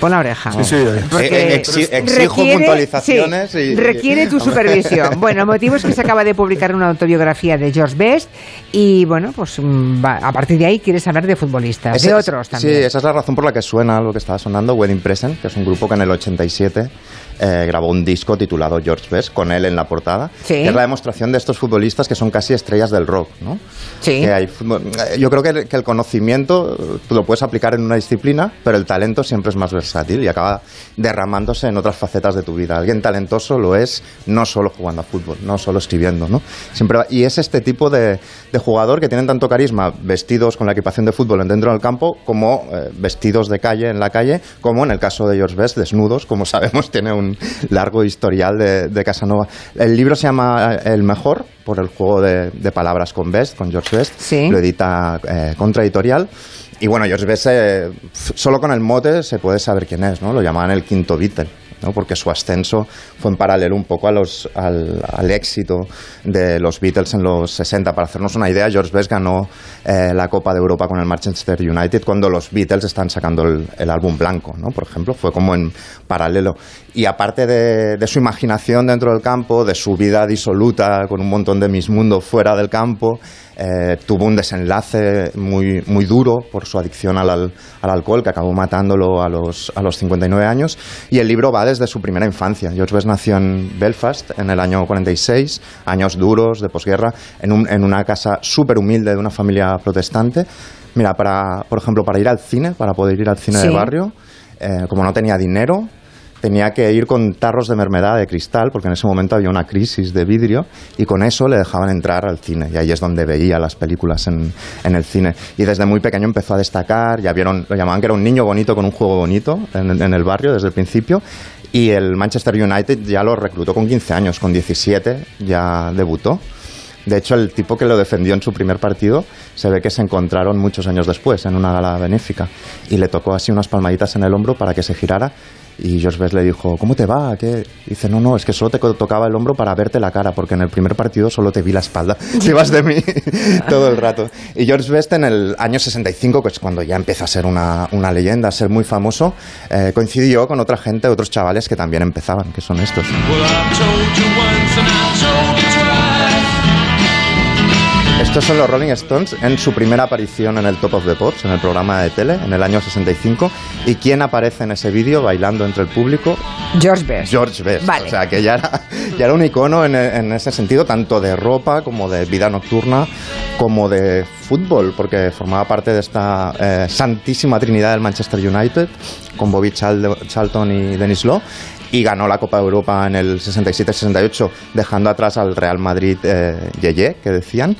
Pon la oreja. Sí, sí. Eh, exi- exijo puntualizaciones sí, y- requiere tu supervisión. Bueno, el motivo es que se acaba de publicar una autobiografía de George Best y bueno, pues mm, va- a partir de ahí quieres hablar de futbolistas, Ese- de otros también. Sí, esa es la razón por la que suena lo que estaba sonando, Wedding Present, que es un grupo que en el 87 eh, grabó un disco titulado George Best, con él en la portada. Sí. Que es la demostración de estos futbolistas que son casi estrellas del rock, ¿no? Sí. Que hay fútbol- eh, yo creo que el, que el conocimiento eh, lo puedes aplicar en una disciplina, pero el talento siempre es más versátil y acaba derramándose en otras facetas de tu vida. Alguien talentoso lo es no solo jugando a fútbol, no solo escribiendo, ¿no? Siempre va- y es este tipo de, de jugador que tienen tanto carisma vestidos con la equipación de fútbol dentro del campo como eh, vestidos de calle en la calle, como en el caso de George Best, desnudos, como sabemos, tiene un largo historial de, de Casanova. El libro se llama eh, El Mejor, por el juego de, de palabras con Best, con George Best. Lo edita eh, Contra Editorial. Y bueno, George Best, eh, solo con el mote se puede saber quién es, ¿no? Lo llamaban el quinto Beatle. ¿No? porque su ascenso fue en paralelo un poco a los, al, al éxito de los Beatles en los 60. Para hacernos una idea, George Best ganó eh, la Copa de Europa con el Manchester United cuando los Beatles están sacando el, álbum blanco, ¿no? por ejemplo, fue como en paralelo. Y aparte de, de su imaginación dentro del campo, de su vida disoluta con un montón de mis mundos fuera del campo, eh, tuvo un desenlace muy, muy duro por su adicción al, al- al alcohol, que acabó matándolo a los, a los 59 años. Y el libro va desde su primera infancia. George Best nació en Belfast en el año 46, años duros de posguerra, en, un- en una casa súper humilde de una familia protestante. Mira, para, por ejemplo, para ir al cine, para poder ir al cine Sí. de barrio, eh, como no tenía dinero, tenía que ir con tarros de mermelada de cristal, porque en ese momento había una crisis de vidrio, y con eso le dejaban entrar al cine. Y ahí es donde veía las películas en, el cine. Y desde muy pequeño empezó a destacar, ya vieron, lo llamaban que era un niño bonito con un juego bonito en, en el barrio desde el principio. Y el Manchester United ya lo reclutó con 15 años, con 17 ya debutó. De hecho, el tipo que lo defendió en su primer partido se ve que se encontraron muchos años después en una gala benéfica y le tocó así unas palmaditas en el hombro para que se girara y George Best le dijo, ¿cómo te va? ¿Qué? Dice, no, no, es que solo te tocaba el hombro para verte la cara porque en el primer partido solo te vi la espalda. Te ibas de mí todo el rato. Y George Best en el año 65, que es cuando ya empieza a ser una, una leyenda, a ser muy famoso, eh, coincidió con otra gente, otros chavales que también empezaban, que son estos. Estos son los Rolling Stones en su primera aparición en el Top of the Pops, en el programa de tele, en el año 65. ¿Y quién aparece en ese vídeo bailando entre el público? George Best. George Best. Vale. O sea, que ya era, ya era un icono en, en ese sentido, tanto de ropa como de vida nocturna, como de fútbol, porque formaba parte de esta eh, santísima trinidad del Manchester United, con Bobby Charlton y Denis Law. Y ganó la Copa de Europa en el 67-68, dejando atrás al Real Madrid eh, Yeye, que decían.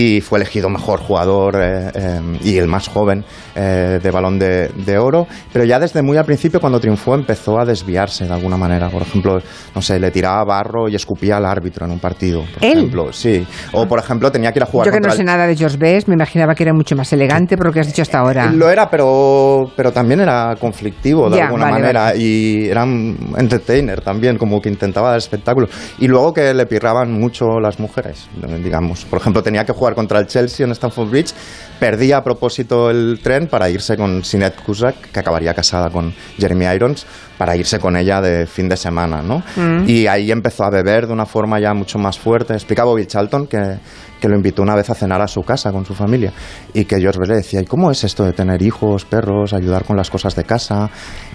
Y fue elegido mejor jugador eh, eh, y el más joven eh, de balón de, de oro. Pero ya desde muy al principio, cuando triunfó, empezó a desviarse de alguna manera. Por ejemplo, no sé, le tiraba barro y escupía al árbitro en un partido. Por ¿Él? ejemplo, sí. O por ejemplo, tenía que ir a jugar Yo que no sé el- nada de George Best, me imaginaba que era mucho más elegante por lo que has dicho hasta ahora. Lo era, pero, pero también era conflictivo de Ya, alguna vale, manera vale. y era un entertainer también, como que intentaba dar espectáculo. Y luego que le pirraban mucho las mujeres, digamos. Por ejemplo, tenía que jugar contra el Chelsea en Stamford Bridge, perdía a propósito el tren para irse con Sinead Cusack, que acabaría casada con Jeremy Irons, para irse con ella de fin de semana, ¿no? Mm. Y ahí empezó a beber de una forma ya mucho más fuerte. Explicaba Bobby Charlton que, que lo invitó una vez a cenar a su casa con su familia y que George le decía, ¿y cómo es esto de tener hijos, perros, ayudar con las cosas de casa?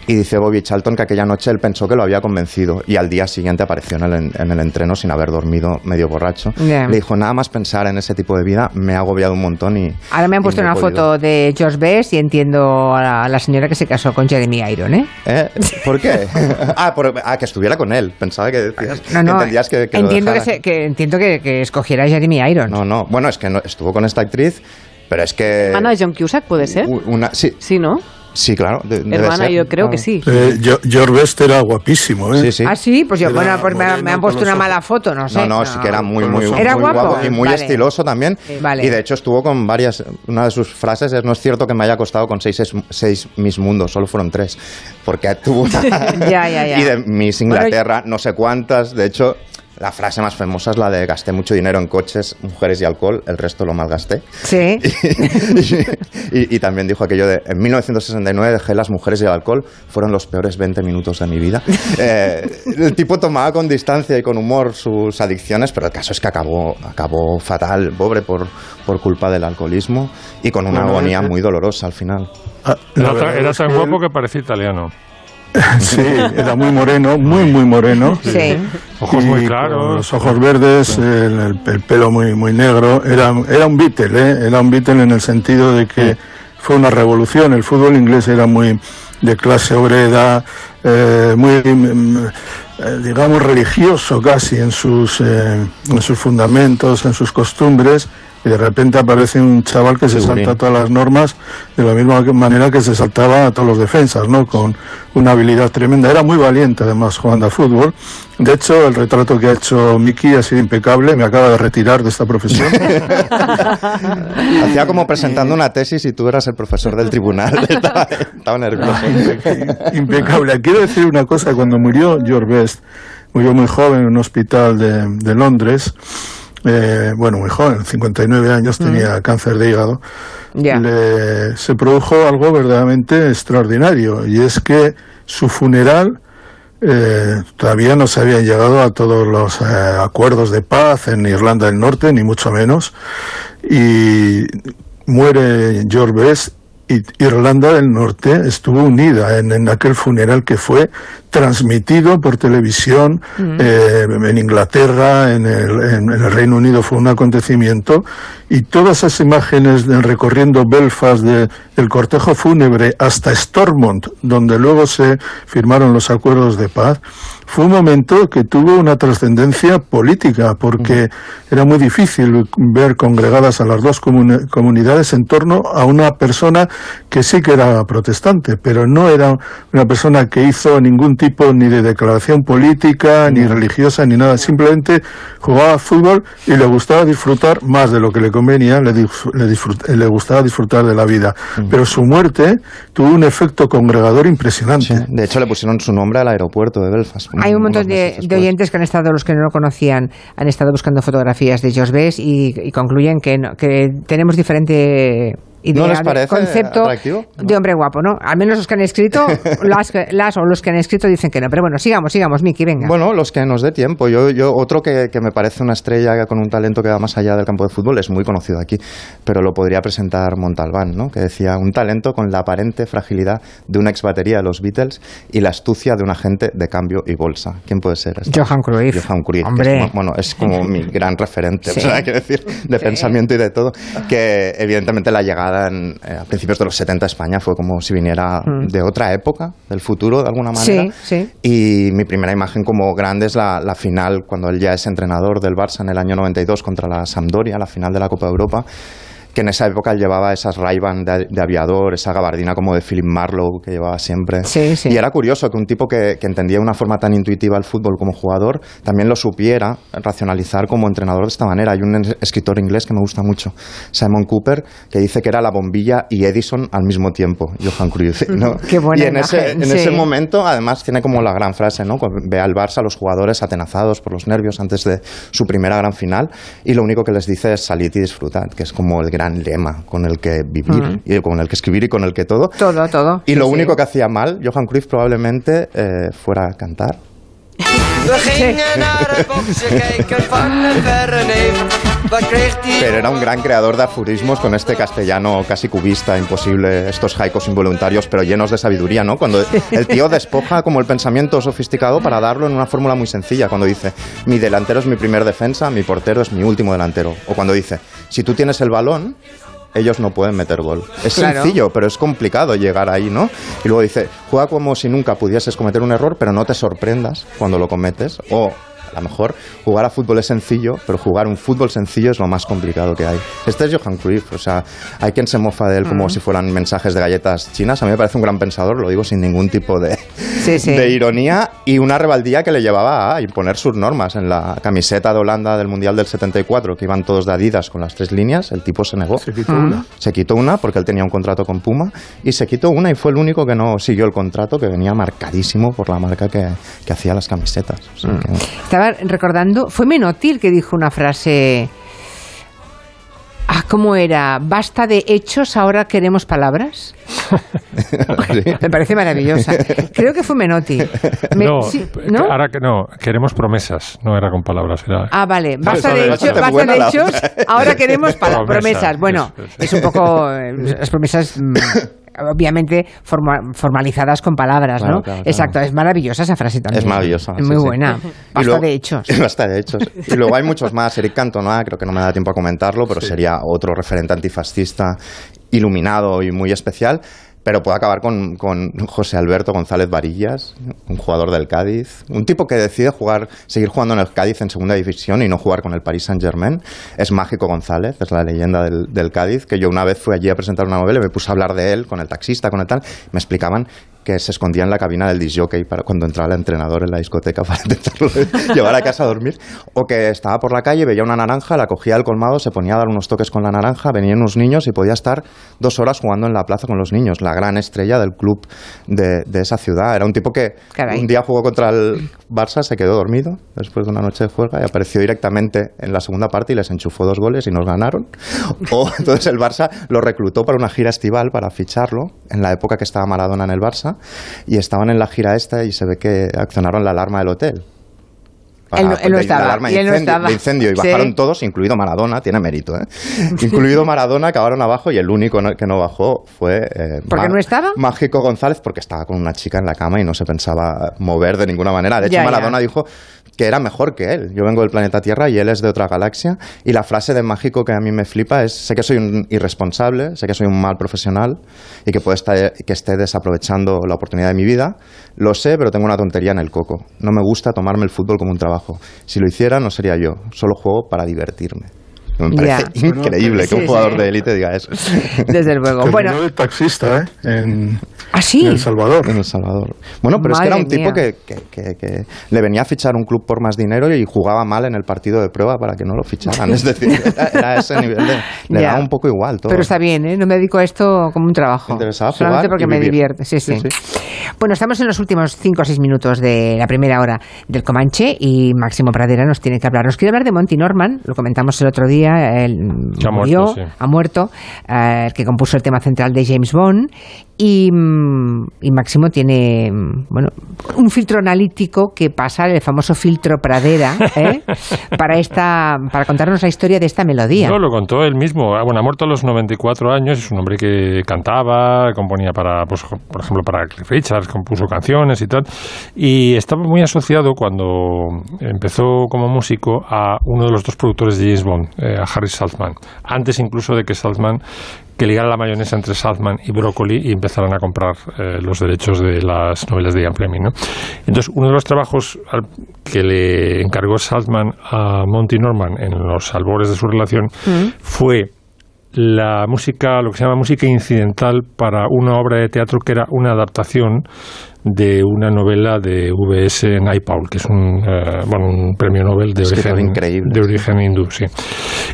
Y dice Bobby Charlton que aquella noche él pensó que lo había convencido y al día siguiente apareció en el, en- el entreno sin haber dormido medio borracho. Ya. Le dijo, nada más pensar en ese tipo de vida me ha agobiado un montón y... Ahora me han puesto una podido". foto de George Best y entiendo a la, a la señora que se casó con Jeremy Iron, ¿eh? ¿Eh? ¿Por qué? ah, por- ah, que estuviera con él. Pensaba que decías No, que no, entendías que, que entiendo, que, se- que entiendo que, que escogiera a Jeremy Iron. No, no. Bueno, es que no- estuvo con esta actriz, pero es que... Hermana de John Cusack, ¿puede ser? Una, sí, Sí, ¿no? Sí, claro. de- Hermana, yo creo que sí. Eh, George Best era guapísimo, ¿eh? Sí, sí. Ah, sí, pues yo, Era bueno, pues me, han puesto una mala foto, no sé. No, no, sí que era muy, muy, muy ¿Era guapo? y muy Vale. estiloso también. Vale. Y de hecho estuvo con varias. Una de sus frases es: No es cierto que me haya costado con seis, seis Miss Mundos, solo fueron tres. Porque tuvo una. Ya, ya, ya. Y de Miss Bueno, Inglaterra, no sé cuántas. De hecho. La frase más famosa es la de gasté mucho dinero en coches, mujeres y alcohol, el resto lo malgasté. Sí. Y, y también dijo aquello de, en 1969 dejé las mujeres y el alcohol, fueron los peores 20 minutos de mi vida. Eh, el tipo tomaba con distancia y con humor sus adicciones, pero el caso es que acabó, acabó fatal, pobre, por, por culpa del alcoholismo y con una Bueno, agonía eh, muy dolorosa al final. la Era, tan- guapo que parecía italiano. Sí, era muy moreno, muy, muy moreno. Sí. Ojos Y muy claros. Los ojos verdes, el, el- el pelo muy, muy negro. Era, era un Beatle, ¿eh? Era un Beatle en el sentido de que fue una revolución. El fútbol inglés era muy de clase obrera, eh, muy, mm, eh, digamos, religioso casi en sus, eh, en sus fundamentos, en sus costumbres. Y de repente aparece un chaval que se Figurín. salta todas las normas de la misma manera que se saltaba a todos los defensas, ¿no? Con una habilidad tremenda. Era muy valiente además jugando al fútbol. De hecho, el retrato que ha hecho Miki ha sido impecable. Me acaba de retirar de esta profesión. Hacía como presentando una tesis y tú eras el profesor del tribunal. estaba, estaba nervioso. impecable. Quiero decir una cosa, cuando murió George Best, murió muy joven en un hospital de, de Londres, eh, bueno, muy joven, 59 años, tenía cáncer de hígado, le- se produjo algo verdaderamente extraordinario, y es que su funeral eh, todavía no se habían llegado a todos los eh, acuerdos de paz en Irlanda del Norte, ni mucho menos, y muere George Best Irlanda del Norte estuvo unida en, en aquel funeral que fue transmitido por televisión eh, en Inglaterra, en el, en el Reino Unido fue un acontecimiento. Y todas esas imágenes recorriendo Belfast de- del cortejo fúnebre hasta Stormont, donde luego se firmaron los acuerdos de paz, fue un momento que tuvo una trascendencia política, porque era muy difícil ver congregadas a las dos comuni- comunidades en torno a una persona que sí que era protestante, pero no era una persona que hizo ningún tipo ni de declaración política, ni religiosa, ni nada. Simplemente jugaba fútbol y le gustaba disfrutar más de lo que le convenía, le, dis- le, disfrut- le gustaba disfrutar de la vida. Pero su muerte tuvo un efecto congregador impresionante. De hecho, le pusieron su nombre al aeropuerto de Belfast. Hay un montón de, de oyentes que han estado, los que no lo conocían, han estado buscando fotografías de George Best y, y concluyen que, no- que tenemos diferente idea, ¿No les de parece concepto atractivo? de hombre guapo, ¿no? Al menos los que han escrito, las, que- las o los que han escrito dicen que no. Pero bueno, sigamos, sigamos, Miki, venga. Bueno, los que nos dé tiempo. Yo, yo otro que, que me parece una estrella con un talento que va más allá del campo de fútbol es muy conocido aquí, pero lo podría presentar Montalbán, ¿no? Que decía un talento con la aparente fragilidad de una ex batería de los Beatles y la astucia de un agente de cambio y bolsa. ¿Quién puede ser? este? Johan Cruyff. Johan Cruyff, que Hombre. es, bueno, es como mi gran referente, Sí. o sea, quiero decir, de pensamiento y de todo, que evidentemente la llegada en, eh, a principios de los 70 a España fue como si viniera Mm. de otra época, del futuro, de alguna manera. Sí, sí. Y mi primera imagen como grande es la, la final, cuando él ya es entrenador del Barça en el año 92 contra la Sampdoria, la final de la Copa de Europa que en esa época él llevaba esas ray de, de aviador, esa gabardina como de Philip Marlowe que llevaba siempre. Sí, sí. Y era curioso que un tipo que, que entendía de una forma tan intuitiva el fútbol como jugador también lo supiera racionalizar como entrenador de esta manera. Hay un es- escritor inglés que me gusta mucho, Simon Cooper, que dice que era la bombilla y Edison al mismo tiempo, Johan Cruyff. ¿no? Qué buena y en ese, imagen, en sí. ese momento, además, tiene como la gran frase, ¿no? Ve al Barça, a los jugadores atenazados por los nervios antes de su primera gran final, y lo único que les dice es salid y disfrutad, que es como el gran lema con el que vivir, Mm. y con el que escribir y con el que todo. Todo, todo. Y Sí, lo sí. único que hacía mal, Johan Cruyff probablemente eh, fuera a cantar. We gingen naar kijken van een Pero era un gran creador de aforismos con este castellano casi cubista, imposible, estos haicos involuntarios, pero llenos de sabiduría, ¿no? Cuando el tío despoja como el pensamiento sofisticado para darlo en una fórmula muy sencilla, cuando dice, mi delantero es mi primer defensa, mi portero es mi último delantero. O cuando dice, si tú tienes el balón, ellos no pueden meter gol. Es Claro. sencillo, pero es complicado llegar ahí, ¿no? Y luego dice, juega como si nunca pudieses cometer un error, pero no te sorprendas cuando lo cometes. O a lo mejor jugar a fútbol es sencillo, pero jugar un fútbol sencillo es lo más complicado que hay. Este es Johan Cruyff, o sea, hay quien se mofa de él como Mm. si fueran mensajes de galletas chinas. A mí me parece un gran pensador, lo digo sin ningún tipo de, Sí, sí. de ironía y una rebeldía que le llevaba a imponer sus normas. En la camiseta de Holanda del Mundial del 74, que iban todos de Adidas con las tres líneas, el tipo se negó. Se quitó una. Se quitó una porque él tenía un contrato con Puma y se quitó una y fue el único que no siguió el contrato, que venía marcadísimo por la marca que, que hacía las camisetas. O sea que- Estaba recordando, fue Menotti el que dijo una frase. Ah, ¿cómo era? Basta de hechos, ahora queremos palabras. Me parece maravillosa. Creo que fue Menotti. Me- no, sí, que- ¿no? ahora que no, queremos promesas, no era con palabras, era... Ah, vale. Basta de, basta de hechos. Ahora queremos Promesas. Bueno, es un poco eh, las promesas mm, obviamente forma- formalizadas con palabras, Claro, ¿no? claro, claro. Exacto. Es maravillosa esa frase también. Es maravillosa. Es muy sí, buena. Basta luego- de hechos. Basta de hechos. Y luego hay muchos más. Eric Cantona, creo que no me da tiempo a comentarlo, pero sería otro referente antifascista iluminado y muy especial. Pero puedo acabar con, con José Alberto González Varillas, un jugador del Cádiz, un tipo que decide jugar, seguir jugando en el Cádiz en segunda división y no jugar con el Paris Saint Germain. Es Mágico González, es la leyenda del, del Cádiz, que yo una vez fui allí a presentar una novela y me puse a hablar de él con el taxista, con el tal, me explicaban que se escondía en la cabina del disjockey para cuando entraba el entrenador en la discoteca para intentarlo llevar a casa a dormir, o que estaba por la calle, veía una naranja, la cogía del colmado, se ponía a dar unos toques con la naranja, venían unos niños y podía estar dos horas jugando en la plaza con los niños, la gran estrella del club de, de esa ciudad. Era un tipo que Caray. un día jugó contra el Barça, se quedó dormido después de una noche de juega y apareció directamente en la segunda parte y les enchufó dos goles y nos ganaron. O entonces el Barça lo reclutó para una gira estival para ficharlo en la época que estaba Maradona en el Barça y estaban en la gira esta y se ve que accionaron la alarma del hotel. Él no- él no de- estaba, La alarma de no incendio, estaba. de incendio y Sí. bajaron todos, incluido Maradona, tiene mérito, ¿eh? incluido Maradona, acabaron abajo y el único que no bajó fue... eh, ¿Por qué Ma- no estaba? Mágico González, porque estaba con una chica en la cama y no se pensaba mover de ninguna manera. De hecho, Ya, ya. Maradona dijo que era mejor que él. Yo vengo del planeta Tierra y él es de otra galaxia. Y la frase de Mágico que a mí me flipa es, sé que soy un irresponsable, sé que soy un mal profesional y que, puede estar, que esté desaprovechando la oportunidad de mi vida. Lo sé, pero tengo una tontería en el coco. No me gusta tomarme el fútbol como un trabajo. Si lo hiciera, no sería yo. Solo juego para divertirme. Me parece Ya. increíble que un Sí, jugador sí. de élite diga eso. Desde luego. Terminó Bueno, de taxista, ¿eh? En, ¿Ah, sí? en El Salvador. En El Salvador. Bueno, pero es que era un tipo que, que- que- que le venía a fichar un club por más dinero y jugaba mal en el partido de prueba para que no lo ficharan. Es decir, era, era ese nivel de... Le Ya. daba un poco igual todo. pero está bien, ¿eh? No me dedico a esto como un trajo. interesaba Solamente jugar porque y me vivir. divierte. Sí, sí. Sí, sí. Bueno, estamos en los últimos cinco o seis minutos de la primera hora del Comanche y Máximo Pradera nos tiene que hablar. Nos quiere hablar de Monty Norman, lo comentamos el otro día, él Que ha murió, muerto, sí. ha muerto, eh, el que compuso el tema central de James Bond y, mm, y Máximo tiene mm, bueno un filtro analítico que pasa el famoso filtro Pradera ¿eh? para esta para contarnos la historia de esta melodía. No, lo contó él mismo. Ah, Bueno, ha muerto a los 94 años. Es un hombre que cantaba, componía para, pues, por ejemplo, para Cliff Richards, compuso canciones y tal. Y estaba muy asociado cuando empezó como músico a uno de los dos productores de James Bond, eh, a Harry Saltzman. Antes incluso de que Saltzman que ligara la mayonesa entre Saltzman y Broccoli y empezaran a comprar eh, los derechos de las novelas de Ian Fleming. ¿no? Entonces, uno de los trabajos al- que le encargó Saltzman a Monty Norman en los albores de su relación fue la música, lo que se llama música incidental para una obra de teatro que era una adaptación de una novela de V.S. Naipaul, que es un, eh, bueno, un premio Nobel de origen, increíble, de origen hindú. Sí.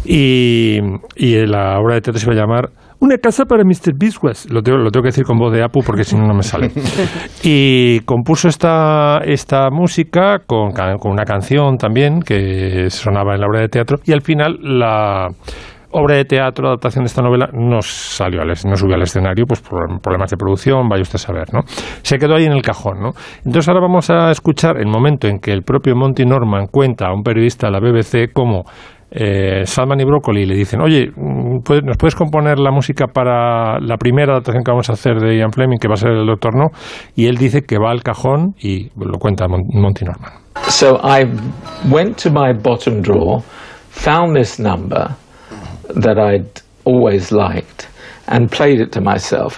Y, y la obra de teatro se va a llamar Una casa para Mr. Biswas. Lo tengo, lo tengo que decir con voz de Apu porque si no, no me sale. Y compuso esta, esta música con, con una canción también que sonaba en la obra de teatro y al final la obra de teatro, adaptación de esta novela, no salió al, no subió al escenario, pues por problemas de producción, vaya usted a saber, ¿no? Se quedó ahí en el cajón, ¿no? Entonces ahora vamos a escuchar el momento en que el propio Monty Norman cuenta a un periodista de la BBC cómo eh, Salman y Broccoli le dicen, oye, mm, ¿puedes- ¿nos puedes componer la música para la primera adaptación que vamos a hacer de Ian Fleming, que va a ser el Doctor No? Y él dice que va al cajón y lo cuenta Mon- Monty Norman. So I went to my bottom drawer, found this number that I'd always liked, and played it to myself.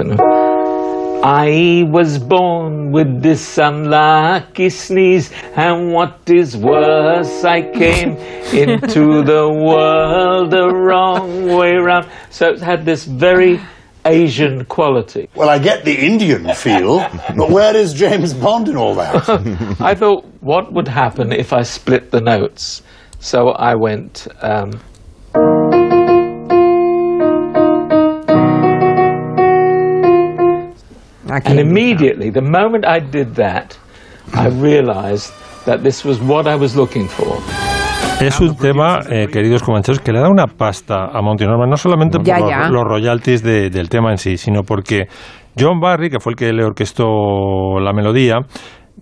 I was born with this unlucky sneeze, and what is worse, I came into the world the wrong way round. So it had this very Asian quality. Well, I get the Indian feel, but where is James Bond in all that? I thought, what would happen if I split the notes? So I went. Um, and immediately, the moment I did that, I realized that this was what I was looking for. Es un tema, eh, queridos comancheros, que le da una pasta a Monty Norman, no solamente por Ya, los, ya. los royalties de- del tema en sí, sino porque John Barry, que fue el que le orquestó la melodía,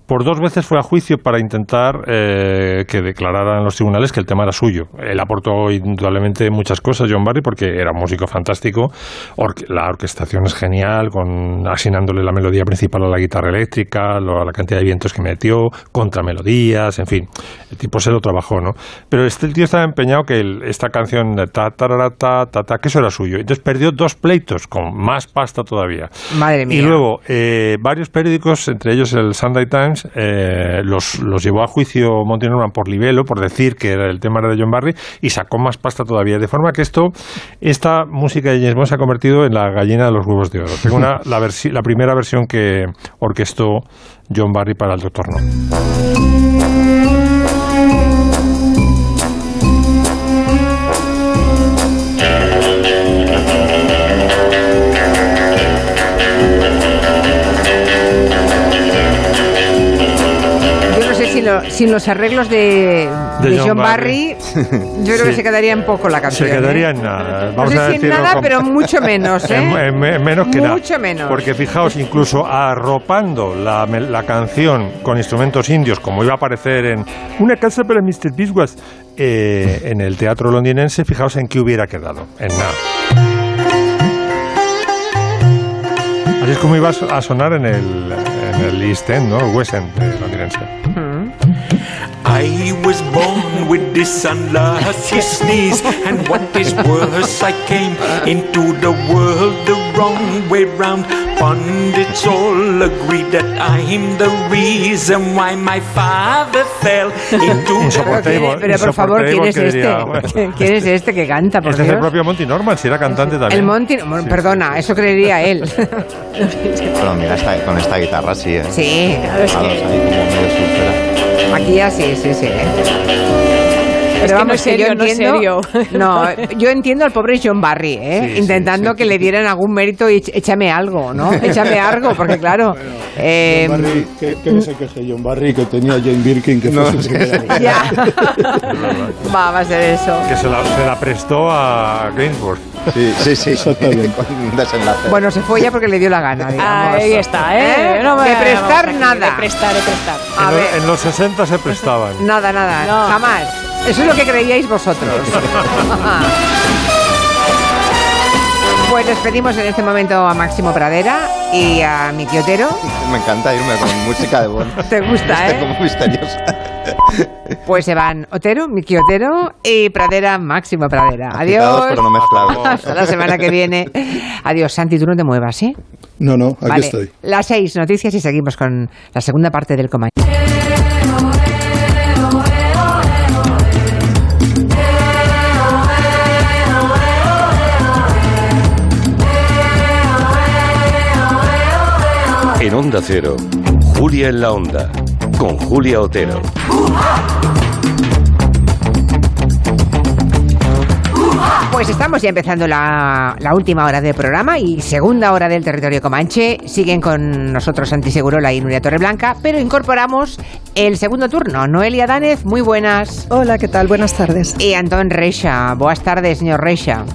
por dos veces fue a juicio para intentar eh, que declararan los tribunales que el tema era suyo. Él aportó indudablemente muchas cosas, John Barry, porque era un músico fantástico. Orque- la orquestación es genial, con asignándole la melodía principal a la guitarra eléctrica, lo- la cantidad de vientos que metió, contramelodías, en fin. El tipo se lo trabajó, ¿no? Pero este tío estaba empeñado que el- esta canción ta, tarara, ta, ta, ta, que eso era suyo. Entonces perdió dos pleitos, con más pasta todavía. Madre mía. Y luego, eh, varios periódicos, entre ellos el Sunday Times, eh, los, los llevó a juicio Monty Norman por libelo, por decir que era el tema era de John Barry, y sacó más pasta todavía. De forma que esto, esta música de James Bond se ha convertido en la gallina de los huevos de oro. Tengo la, la primera versión que orquestó John Barry para el Doctor No. No lo- sin los arreglos de, De de John John Barry. Barry, yo creo que se quedaría en poco la canción. Se quedaría ¿eh? en nada. No Vamos sé a si en decirlo nada, pero mucho menos, ¿eh? En- en- en menos que nada. Menos. Porque fijaos, incluso arropando la, la canción con instrumentos indios, como iba a aparecer en Una casa para Mr. Biswas, eh, en el teatro londinense, fijaos en qué hubiera quedado. En nada. Así es como iba a so- a sonar en el, en el East End, ¿no? El West End eh, londinense. I was born with this unlucky sneeze, and what is worse, I came into the world the wrong way round. Pundits all agree that I'm the reason why my father fell into Pero, ¿quién- pero por favor, ¿quién es este? ¿Quién es este que canta? Por Este es el Dios? propio Monty Norman, si era cantante también. El Monty, bueno, perdona, eso creería él. Pero mira, esta- con esta guitarra sí, ¿eh? Sí, claro, es que- ahí como medio sulfura. Sí, sí, sí. Pero que vamos, no es serio, yo no es entiendo, serio. no, yo entiendo al pobre John Barry, ¿eh? Sí, intentando sí. que le dieran algún mérito y éch- échame algo, ¿no? Échame algo, porque claro. eh, John Barry, que, que no se queje John Barry, que tenía Jane Birkin, que fue su primera ya. Va, va a ser eso. Que se la, se la prestó a Gainsbourg. Sí, sí, sí. Exactamente. Con un desenlace. Bueno, se fue ya porque le dio la gana, digamos. Ahí está, ¿eh? No me- de prestar nada. De prestar, de prestar. A En, ver. lo- en los 60 se prestaban. Nada, nada, No. jamás. Eso es lo que creíais vosotros. Pues despedimos en este momento a Máximo Pradera y a Miki Otero. Me encanta irme con música de Bond. ¿Te gusta, Este eh? como misteriosa. Pues se van Otero, Miki Otero y Pradera, Máximo Pradera. Adiós. pero no. Hasta la semana que viene. Adiós, Santi, tú no te muevas, ¿eh? No, no, aquí vale, estoy. las seis noticias y seguimos con la segunda parte del Comaño. En Onda Cero, Julia en la Onda, con Julia Otero. Pues estamos ya empezando la, la última hora del programa y segunda hora del territorio Comanche. Siguen con nosotros Santi Segurola y Nuria Torreblanca, pero incorporamos el segundo turno. Noelia Danez, muy buenas. Hola, ¿qué tal? Buenas tardes. Y Antón Reixa. Buenas tardes, señor Reixa.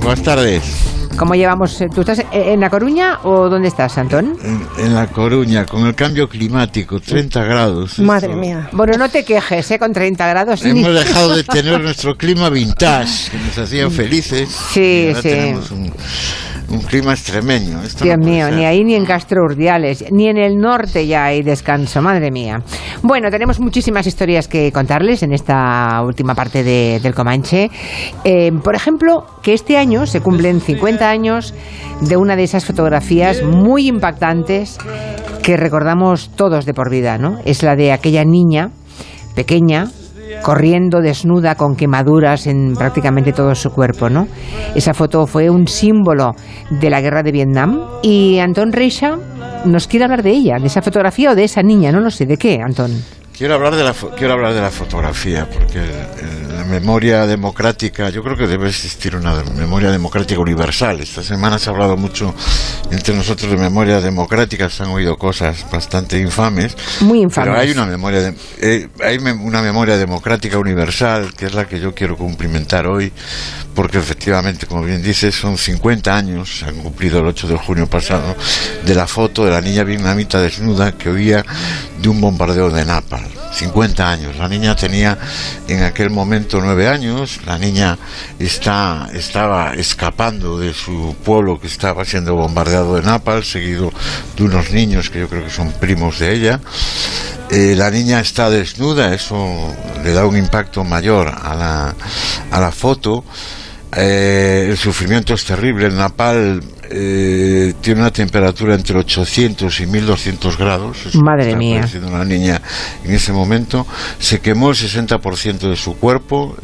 Buenas tardes. ¿Cómo llevamos? ¿Tú estás en La Coruña o dónde estás, Antón? En, en La Coruña, con el cambio climático, 30 grados. Madre esto- mía. Bueno, no te quejes, ¿eh? Con 30 grados. ni- Hemos dejado de tener nuestro clima vintage, que nos hacía felices. Sí, y ahora sí. tenemos un, un clima extremeño. Esto Dios no mío, ser. ni ahí ni en Castro Urdiales, ni en el norte ya hay descanso, madre mía. Bueno, tenemos muchísimas historias que contarles en esta última parte de- del Comanche. Eh, por ejemplo, que este año se cumplen 50 años de una de esas fotografías muy impactantes que recordamos todos de por vida, ¿no? Es la de aquella niña pequeña corriendo desnuda con quemaduras en prácticamente todo su cuerpo, ¿no? Esa foto fue un símbolo de la guerra de Vietnam y Antón Reixa nos quiere hablar de ella, de esa fotografía o de esa niña, no lo sé, ¿de qué, Antón? Quiero hablar de la quiero hablar de la fotografía porque memoria democrática, yo creo que debe existir una memoria democrática universal. Esta semana se ha hablado mucho entre nosotros de memoria democrática, se han oído cosas bastante infames. Muy infames. Pero hay una memoria de- eh, hay me- una memoria democrática universal que es la que yo quiero cumplimentar hoy porque efectivamente, como bien dices, son 50 años, se han cumplido el 8 de junio pasado, de la foto de la niña vietnamita desnuda que huía de un bombardeo de Napal. 50 años. La niña tenía en aquel momento 9 años. La niña está, estaba escapando de su pueblo que estaba siendo bombardeado de Napal, seguido de unos niños que yo creo que son primos de ella. Eh, la niña está desnuda, eso le da un impacto mayor a la, a la foto. Eh, el sufrimiento es terrible. El Napal eh, tiene una temperatura entre 800 y 1200 grados. Eso Madre mía. una niña en ese momento. Se quemó el 60% de su cuerpo.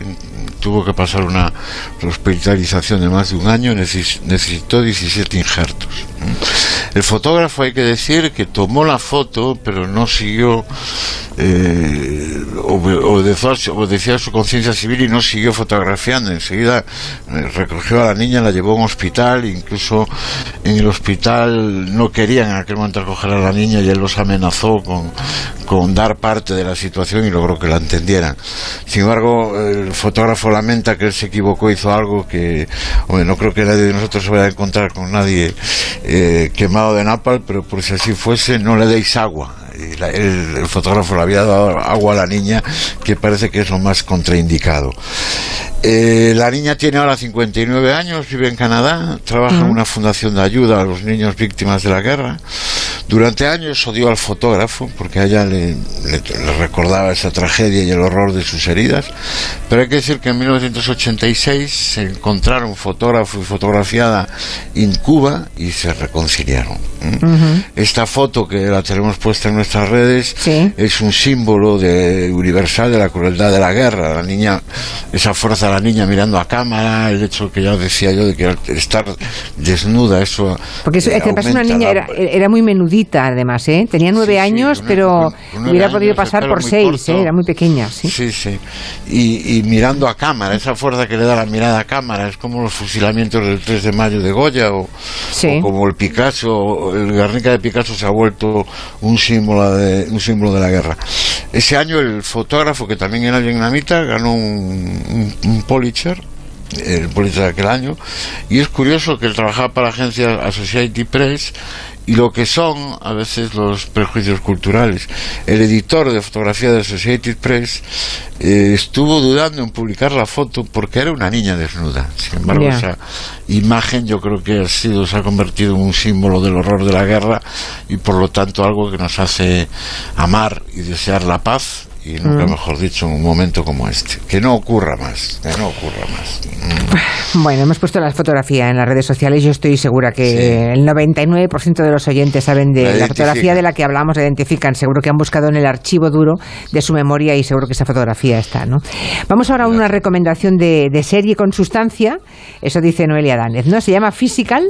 Tuvo que pasar una hospitalización de más de un año. neces- necesitó 17 injertos. El fotógrafo, hay que decir, que tomó la foto, pero no siguió, eh, obe- obedeció, a su- conciencia civil y no siguió fotografiando. Enseguida eh, recogió a la niña, la llevó a un hospital, incluso en el hospital no querían en aquel momento recoger a la niña y él los amenazó con, con dar parte de la situación y logró que la entendieran. Sin embargo, el fotógrafo lamenta que él se equivocó, hizo algo que, hombre, no creo que nadie de nosotros se vaya a encontrar con nadie eh, de napal, pero por si así fuese, no le deis agua. El fotógrafo le había dado agua a la niña, que parece que es lo más contraindicado. Eh, la niña tiene ahora 59 años, vive en Canadá, trabaja en una fundación de ayuda a los niños víctimas de la guerra. Durante años odió al fotógrafo porque a ella le, le- le recordaba esa tragedia y el horror de sus heridas. Pero hay que decir que en 1986 se encontraron fotógrafo y fotografiada en Cuba y se reconciliaron. Esta foto que la tenemos puesta en nuestras redes es un símbolo de, universal de la crueldad de la guerra. La niña, esa fuerza de la niña mirando a cámara, el hecho que ya decía yo de que estar desnuda, eso. Porque eso, eh, es que además una niña la- era, era muy menudita, además, ¿eh? Tenía nueve años, con- pero con- con nueve hubiera años, podido pasar por seis, corto. ¿eh? Era muy pequeña, sí. Sí, sí. Y, y mirando a cámara, esa fuerza que le da la mirada a cámara, es como los fusilamientos del 3 de mayo de Goya o, Sí. o como el Picasso, el Guernica de Picasso se ha vuelto un símbolo de, un símbolo de la guerra. Ese año el fotógrafo, que también era vietnamita, ganó un, un, un Pulitzer el Pulitzer de aquel año y es curioso que él trabajaba para la agencia Associated Press y lo que son a veces los prejuicios culturales. El editor de fotografía de Associated Press eh, estuvo dudando en publicar la foto porque era una niña desnuda. Sin embargo, esa imagen yo creo que ha sido, se ha convertido en un símbolo del horror de la guerra y por lo tanto algo que nos hace amar y desear la paz y nunca Mm. mejor dicho en un momento como este. Que no ocurra más, que no ocurra más. Bueno, hemos puesto la fotografía en las redes sociales. Yo estoy segura que el 99% de los oyentes saben de La la, fotografía de la que hablamos, la identifican. Seguro que han buscado en el archivo duro de su memoria y seguro que esa fotografía está, ¿no? Vamos ahora a una recomendación de, de serie con sustancia. Eso dice Noelia Danez, ¿no? Se llama Physical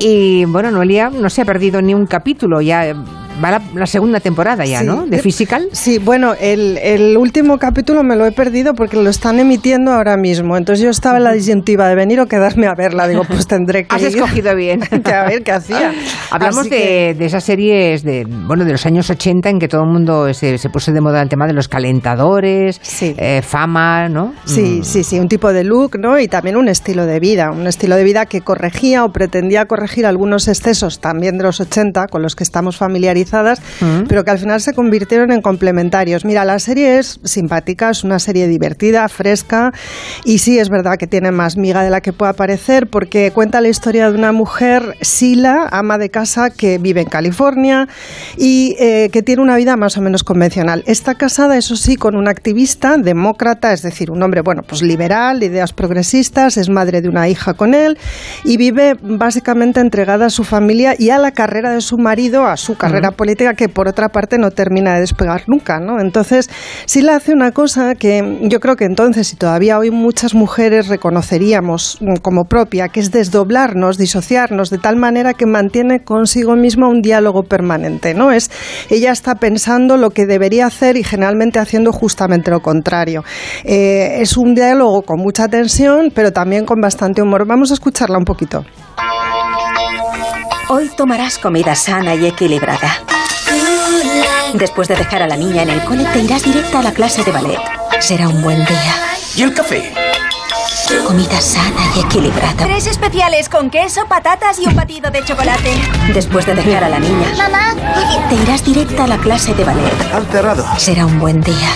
y, bueno, Noelia no se ha perdido ni un capítulo. Ya va la, la segunda temporada ya, Sí. ¿no? De Physical. Sí, bueno, el, el último capítulo me lo he perdido porque lo están emitiendo ahora mismo. Entonces yo estaba en la disyuntiva de venir o quedarme a verla. Digo, pues tendré que Has ir. escogido bien. que a ver qué hacía. Hablamos de, que- de esas series de bueno de los años 80 en que todo el mundo se, se puso de moda el tema de los calentadores, eh, fama, ¿no? Sí, Mm. sí, sí, un tipo de look, ¿no? Y también un estilo de vida, un estilo de vida que corregía o pretendía corregir algunos excesos también de los 80 con los que estamos Mm. pero que al final se convirtieron en complementarios. Mira, la serie es simpática, es una serie divertida, fresca y sí es verdad que tiene más miga de la que pueda parecer porque cuenta la historia de una mujer, Sila, ama de casa que vive en California y eh, que tiene una vida más o menos convencional. Está casada, eso sí, con un activista demócrata, es decir, un hombre, bueno, pues liberal, de ideas progresistas, es madre de una hija con él y vive básicamente entregada a su familia y a la carrera de su marido, a su carrera política, que por otra parte no termina de despegar nunca, ¿no? Entonces, Sila hace una cosa que yo creo que entonces y todavía hoy muchas mujeres reconoceríamos mm, como propia, que es desdoblarnos, disociarnos de tal manera que mantiene consigo misma un diálogo permanente, ¿no? Es ella está pensando lo que debería hacer y generalmente haciendo justamente lo contrario. Eh, es un diálogo con mucha tensión, pero también con bastante humor. Vamos a escucharla un poquito. Hoy tomarás comida sana y equilibrada. Después de dejar a la niña en el cole, te irás directa a la clase de ballet. Será un buen día. ¿Y el café? Comida sana y equilibrada. Tres especiales con queso, patatas y un batido de chocolate. Después de dejar a la niña, Mamá. te irás directa a la clase de ballet. Han cerrado. Será un buen día.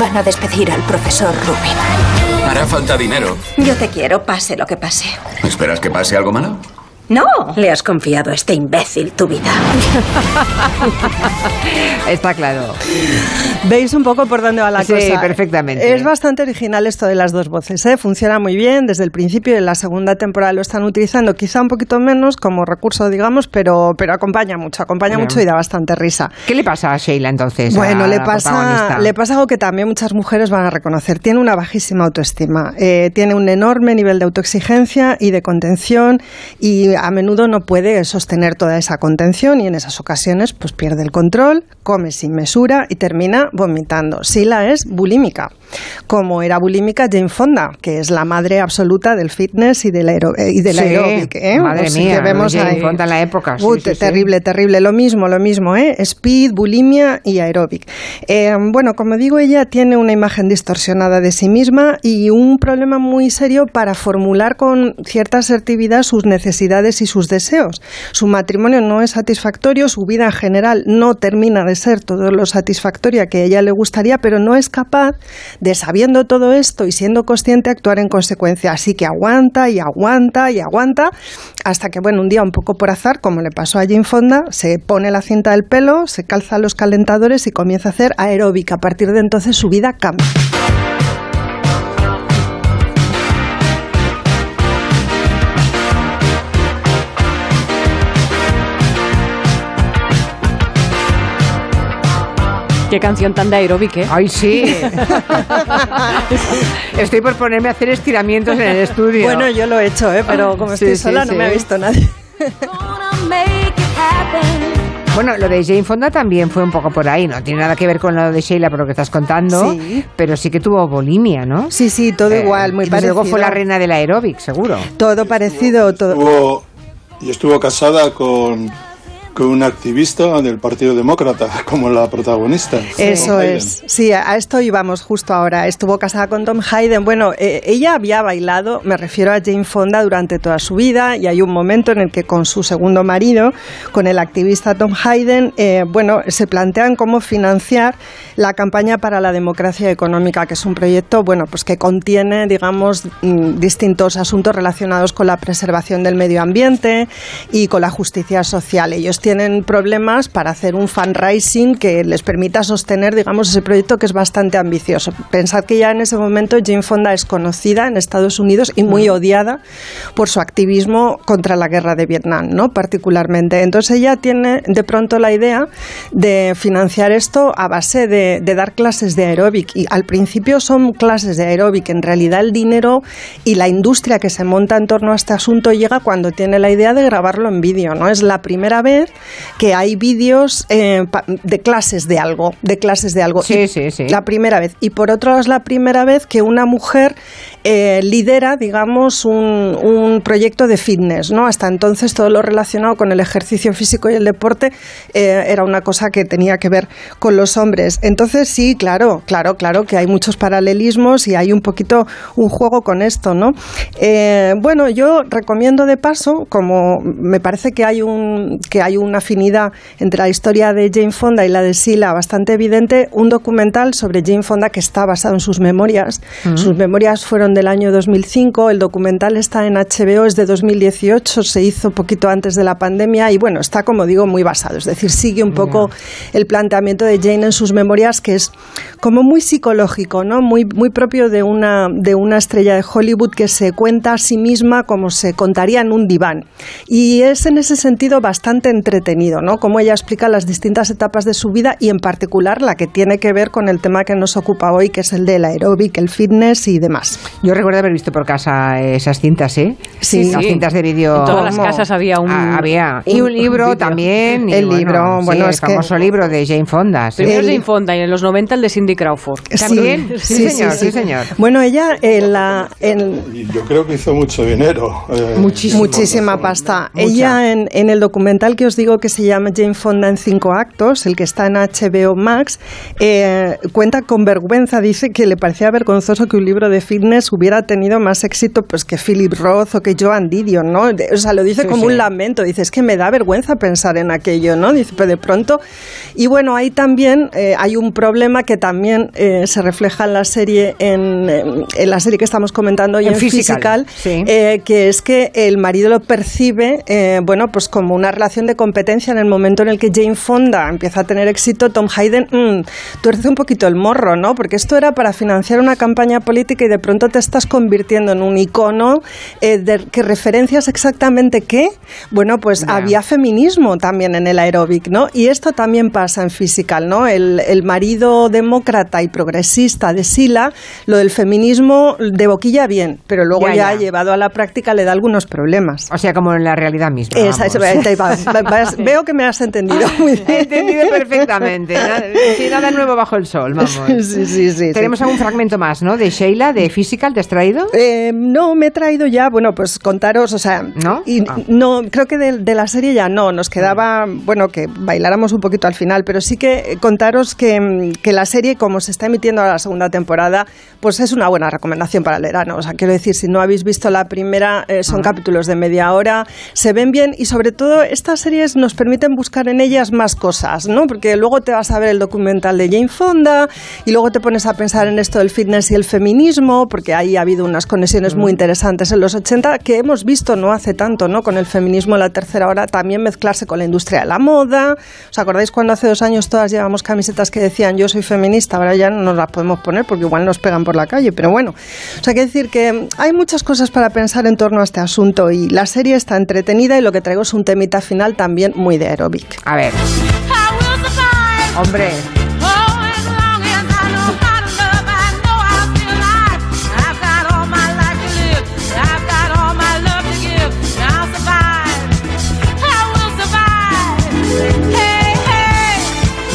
Van a despedir al profesor Rubin. Hará falta dinero. Yo te quiero, pase lo que pase. ¿Esperas que pase algo malo? No, le has confiado a este imbécil tu vida. Está claro. ¿Veis un poco por dónde va la Sí, cosa? perfectamente. Es bastante original esto de las dos voces, ¿eh? Funciona muy bien, desde el principio y en la segunda temporada lo están utilizando, quizá un poquito menos como recurso, digamos, pero, pero acompaña mucho, acompaña mucho y da bastante risa. ¿Qué le pasa a Sheila entonces? Bueno, a le la pasa, le pasa algo que también muchas mujeres van a reconocer. Tiene una bajísima autoestima, eh, tiene un enorme nivel de autoexigencia y de contención y a menudo no puede sostener toda esa contención y en esas ocasiones pues pierde el control, come sin mesura y termina vomitando. Sila es bulímica, como era bulímica Jane Fonda, que es la madre absoluta del fitness y del, aero- eh, y del Sí, aeróbic. ¿eh? madre mía, que vemos Jane ahí- Fonda en la época, sí, sí. terrible, terrible. Lo mismo, lo mismo, ¿eh? Speed, bulimia y aeróbic. Eh, bueno, como digo, ella tiene una imagen distorsionada de sí misma y un problema muy serio para formular con cierta asertividad sus necesidades y sus deseos. Su matrimonio no es satisfactorio, su vida en general no termina de ser todo lo satisfactoria que ella le gustaría, pero no es capaz de, sabiendo todo esto y siendo consciente, actuar en consecuencia. Así que aguanta y aguanta y aguanta hasta que, bueno, un día un poco por azar, como le pasó a Jane Fonda, se pone la cinta del pelo, se calza los calentadores y comienza a hacer aeróbica. A partir de entonces su vida cambia. Qué canción tan de aeróbic, ¿eh? Ay, sí. Estoy por ponerme a hacer estiramientos en el estudio. Bueno, yo lo he hecho, ¿eh? pero como Sí, estoy sí, sola no sí. me ha visto nadie. Bueno, lo de Jane Fonda también fue un poco por ahí, no tiene nada que ver con lo de Sheila, por lo que estás contando, Sí. pero sí que tuvo bulimia, ¿no? Eh, Sí, sí, todo igual, muy y desde Luego parecido. fue la reina del aeróbic, seguro. Todo parecido, todo. Estuvo- y estuvo casada con, con un activista del Partido Demócrata, como la protagonista. Eso es, sí, a a esto íbamos justo ahora. Estuvo casada con Tom Hayden. Bueno, eh, ella había bailado, me refiero a Jane Fonda, durante toda su vida y hay un momento en el que con su segundo marido, con el activista Tom Hayden, eh, bueno, se plantean cómo financiar la campaña para la democracia económica, que es un proyecto, bueno, pues que contiene, digamos, mm, distintos asuntos relacionados con la preservación del medio ambiente y con la justicia social. Ellos tienen problemas para hacer un fundraising que les permita sostener, digamos, ese proyecto que es bastante ambicioso. Pensad que ya en ese momento Jane Fonda es conocida en Estados Unidos y muy odiada por su activismo contra la guerra de Vietnam, ¿no? Particularmente. Entonces ella tiene de pronto la idea de financiar esto a base de, de dar clases de aeróbic. Y al principio son clases de aeróbic. En realidad el dinero y la industria que se monta en torno a este asunto llega cuando tiene la idea de grabarlo en vídeo, ¿no? Es la primera vez que hay vídeos eh, de clases de algo, de clases de algo. Sí, sí, sí. La primera vez. Y por otro lado es la primera vez que una mujer eh, lidera, digamos, un, un proyecto de fitness, ¿no? Hasta entonces todo lo relacionado con el ejercicio físico y el deporte eh, era una cosa que tenía que ver con los hombres. Entonces sí, claro, claro, claro que hay muchos paralelismos y hay un poquito un juego con esto, ¿no? Bueno, yo recomiendo de paso, como me parece que hay un que hay una afinidad entre la historia de Jane Fonda y la de Sila bastante evidente, un documental sobre Jane Fonda que está basado en sus memorias. Mm. Sus memorias fueron del año 2005, el documental está en HBO, es de 2018, se hizo poquito antes de la pandemia y bueno, está como digo muy basado, es decir, sigue un poco el planteamiento de Jane en sus memorias que es como muy psicológico, ¿no? Muy muy propio de una de una estrella de Hollywood que se cuenta a sí misma como se contaría en un diván. Y es en ese sentido bastante entretenido, ¿no? Como ella explica las distintas etapas de su vida y en particular la que tiene que ver con el tema que nos ocupa hoy, que es el del aeróbic, el fitness y demás. Yo recuerdo haber visto por casa esas cintas, ¿eh? Sí, las sí. cintas de vídeo. En todas las ¿Cómo? casas había un- Ah, había. Y un- libro un también. y El libro, sí, bueno, el es que- famoso libro de Jane Fonda. sí. Primero Jane Fonda y en los 90 el de Cindy Crawford. También. Sí, señor, sí, señor. Bueno, ella en la, en, yo creo que hizo mucho dinero. eh, Muchísima pasta. Ella en, en el documental que os digo que se llama Jane Fonda en cinco actos, el que está en HBO Max, eh, cuenta con vergüenza, dice que le parecía vergonzoso que un libro de fitness hubiera tenido más éxito pues que Philip Roth o que Joan Didion, ¿no? O sea, lo dice Sí, como sí. un lamento, dice, es que me da vergüenza pensar en aquello, ¿no? Dice, pero de pronto... Y bueno, ahí también eh, hay un problema que también eh, se refleja en la serie, en, en la serie que estamos comentando hoy En en, Physical, Physical, sí. eh, que es que el marido lo percibe, eh, bueno, pues como una relación de competencia en el momento en el que Jane Fonda empieza a tener éxito, Tom Hayden mm, tuerce un poquito el morro, ¿no? Porque esto era para financiar una campaña política y de pronto te estás convirtiendo en un icono eh, de, que referencias exactamente qué. Bueno, pues había feminismo también en el aeróbic, ¿no? Y esto también pasa en Physical, ¿no? El, el marido demócrata y progresista de Sila, lo del feminismo de boquilla bien, pero luego Ya, llevado a la práctica le da algunos problemas. O sea, como en la realidad misma. Esa, esa- va. Vas- Veo que me has entendido muy bien. He entendido perfectamente. Nada, nada nuevo bajo el sol, vamos. Sí, sí, sí. Tenemos sí. algún fragmento más, ¿no? De Sheila, de Physical, ¿te has traído? Eh, no, me he traído ya, bueno, pues contaros, o sea, ¿No? y- Ah. no, creo que de, de la serie ya no, nos quedaba, bueno, que bailáramos un poquito al final, pero sí que eh, contaros que, mm, que la serie, como se está emitiendo ahora la segunda temporada, pues es una buena recomendación para el verano, o sea, quiero decir, si no habéis visto la primera, eh, son capítulos de media hora, se ven bien y sobre todo estas nos permiten buscar en ellas más cosas, ¿no? Porque luego te vas a ver el documental de Jane Fonda y luego te pones a pensar en esto del fitness y el feminismo, porque ahí ha habido unas conexiones muy interesantes en los 80 que hemos visto no hace tanto, ¿no? Con el feminismo en la tercera hora también mezclarse con la industria de la moda. ¿Os acordáis cuando hace dos años todas llevamos camisetas que decían yo soy feminista? Ahora ya no nos las podemos poner porque igual nos pegan por la calle, pero bueno. O sea, que decir que hay muchas cosas para pensar en torno a este asunto y la serie está entretenida y lo que traigo es un temita final también muy de aeróbic. A ver. Hombre.